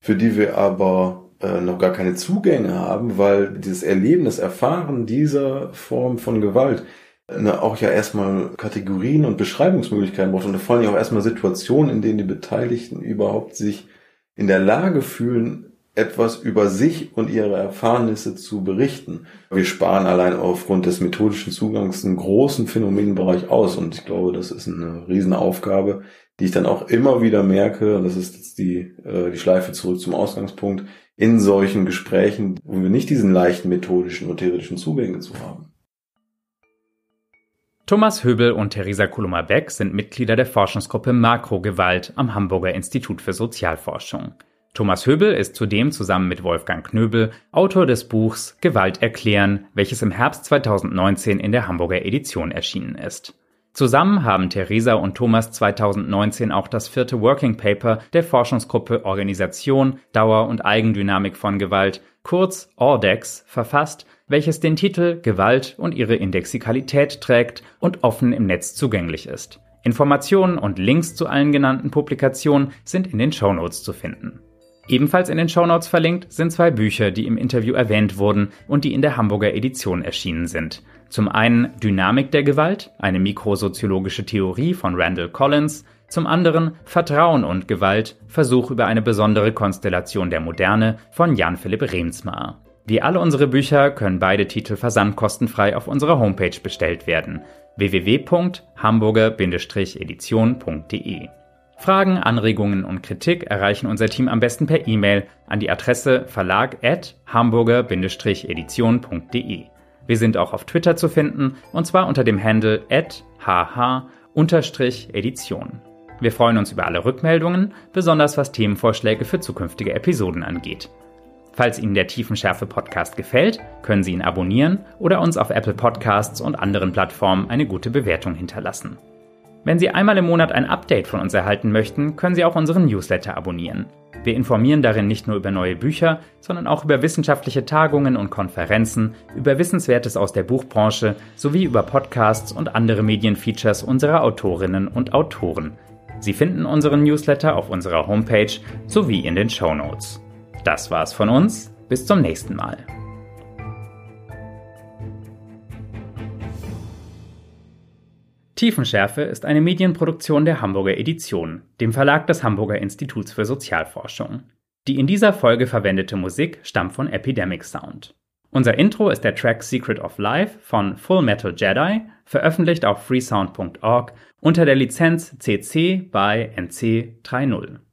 für die wir aber äh, noch gar keine Zugänge haben, weil dieses Erleben, das Erfahren dieser Form von Gewalt ne, auch ja erstmal Kategorien und Beschreibungsmöglichkeiten braucht und vor allem auch erstmal Situationen, in denen die Beteiligten überhaupt sich in der Lage fühlen, etwas über sich und ihre Erfahrnisse zu berichten. Wir sparen allein aufgrund des methodischen Zugangs einen großen Phänomenbereich aus und ich glaube, das ist eine Riesenaufgabe, die ich dann auch immer wieder merke, das ist jetzt die, äh, die Schleife zurück zum Ausgangspunkt, in solchen Gesprächen, wo wir nicht diesen leichten methodischen und theoretischen Zugänge zu haben. Thomas Höbel und Theresa Kuluma-Beck sind Mitglieder der Forschungsgruppe Makrogewalt am Hamburger Institut für Sozialforschung. Thomas Höbel ist zudem zusammen mit Wolfgang Knöbel Autor des Buchs Gewalt erklären, welches im Herbst 2019 in der Hamburger Edition erschienen ist. Zusammen haben Theresa und Thomas 2019 auch das vierte Working Paper der Forschungsgruppe Organisation, Dauer und Eigendynamik von Gewalt, kurz ORDEX, verfasst welches den Titel Gewalt und ihre Indexikalität trägt und offen im Netz zugänglich ist. Informationen und Links zu allen genannten Publikationen sind in den Shownotes zu finden. Ebenfalls in den Shownotes verlinkt sind zwei Bücher, die im Interview erwähnt wurden und die in der Hamburger Edition erschienen sind. Zum einen Dynamik der Gewalt, eine mikrosoziologische Theorie von Randall Collins, zum anderen Vertrauen und Gewalt, Versuch über eine besondere Konstellation der Moderne von Jan-Philipp Remsmar. Wie alle unsere Bücher können beide Titel versandkostenfrei auf unserer Homepage bestellt werden www.hamburger-edition.de. Fragen, Anregungen und Kritik erreichen unser Team am besten per E-Mail an die Adresse verlag@hamburger-edition.de. Wir sind auch auf Twitter zu finden, und zwar unter dem Handle hh-edition. Wir freuen uns über alle Rückmeldungen, besonders was Themenvorschläge für zukünftige Episoden angeht. Falls Ihnen der Tiefenschärfe Podcast gefällt, können Sie ihn abonnieren oder uns auf Apple Podcasts und anderen Plattformen eine gute Bewertung hinterlassen. Wenn Sie einmal im Monat ein Update von uns erhalten möchten, können Sie auch unseren Newsletter abonnieren. Wir informieren darin nicht nur über neue Bücher, sondern auch über wissenschaftliche Tagungen und Konferenzen, über Wissenswertes aus der Buchbranche sowie über Podcasts und andere Medienfeatures unserer Autorinnen und Autoren. Sie finden unseren Newsletter auf unserer Homepage sowie in den Show Notes. Das war's von uns. Bis zum nächsten Mal. Tiefenschärfe ist eine Medienproduktion der Hamburger Edition, dem Verlag des Hamburger Instituts für Sozialforschung. Die in dieser Folge verwendete Musik stammt von Epidemic Sound. Unser Intro ist der Track Secret of Life von Full Metal Jedi, veröffentlicht auf freesound.org unter der Lizenz CC by NC 3.0.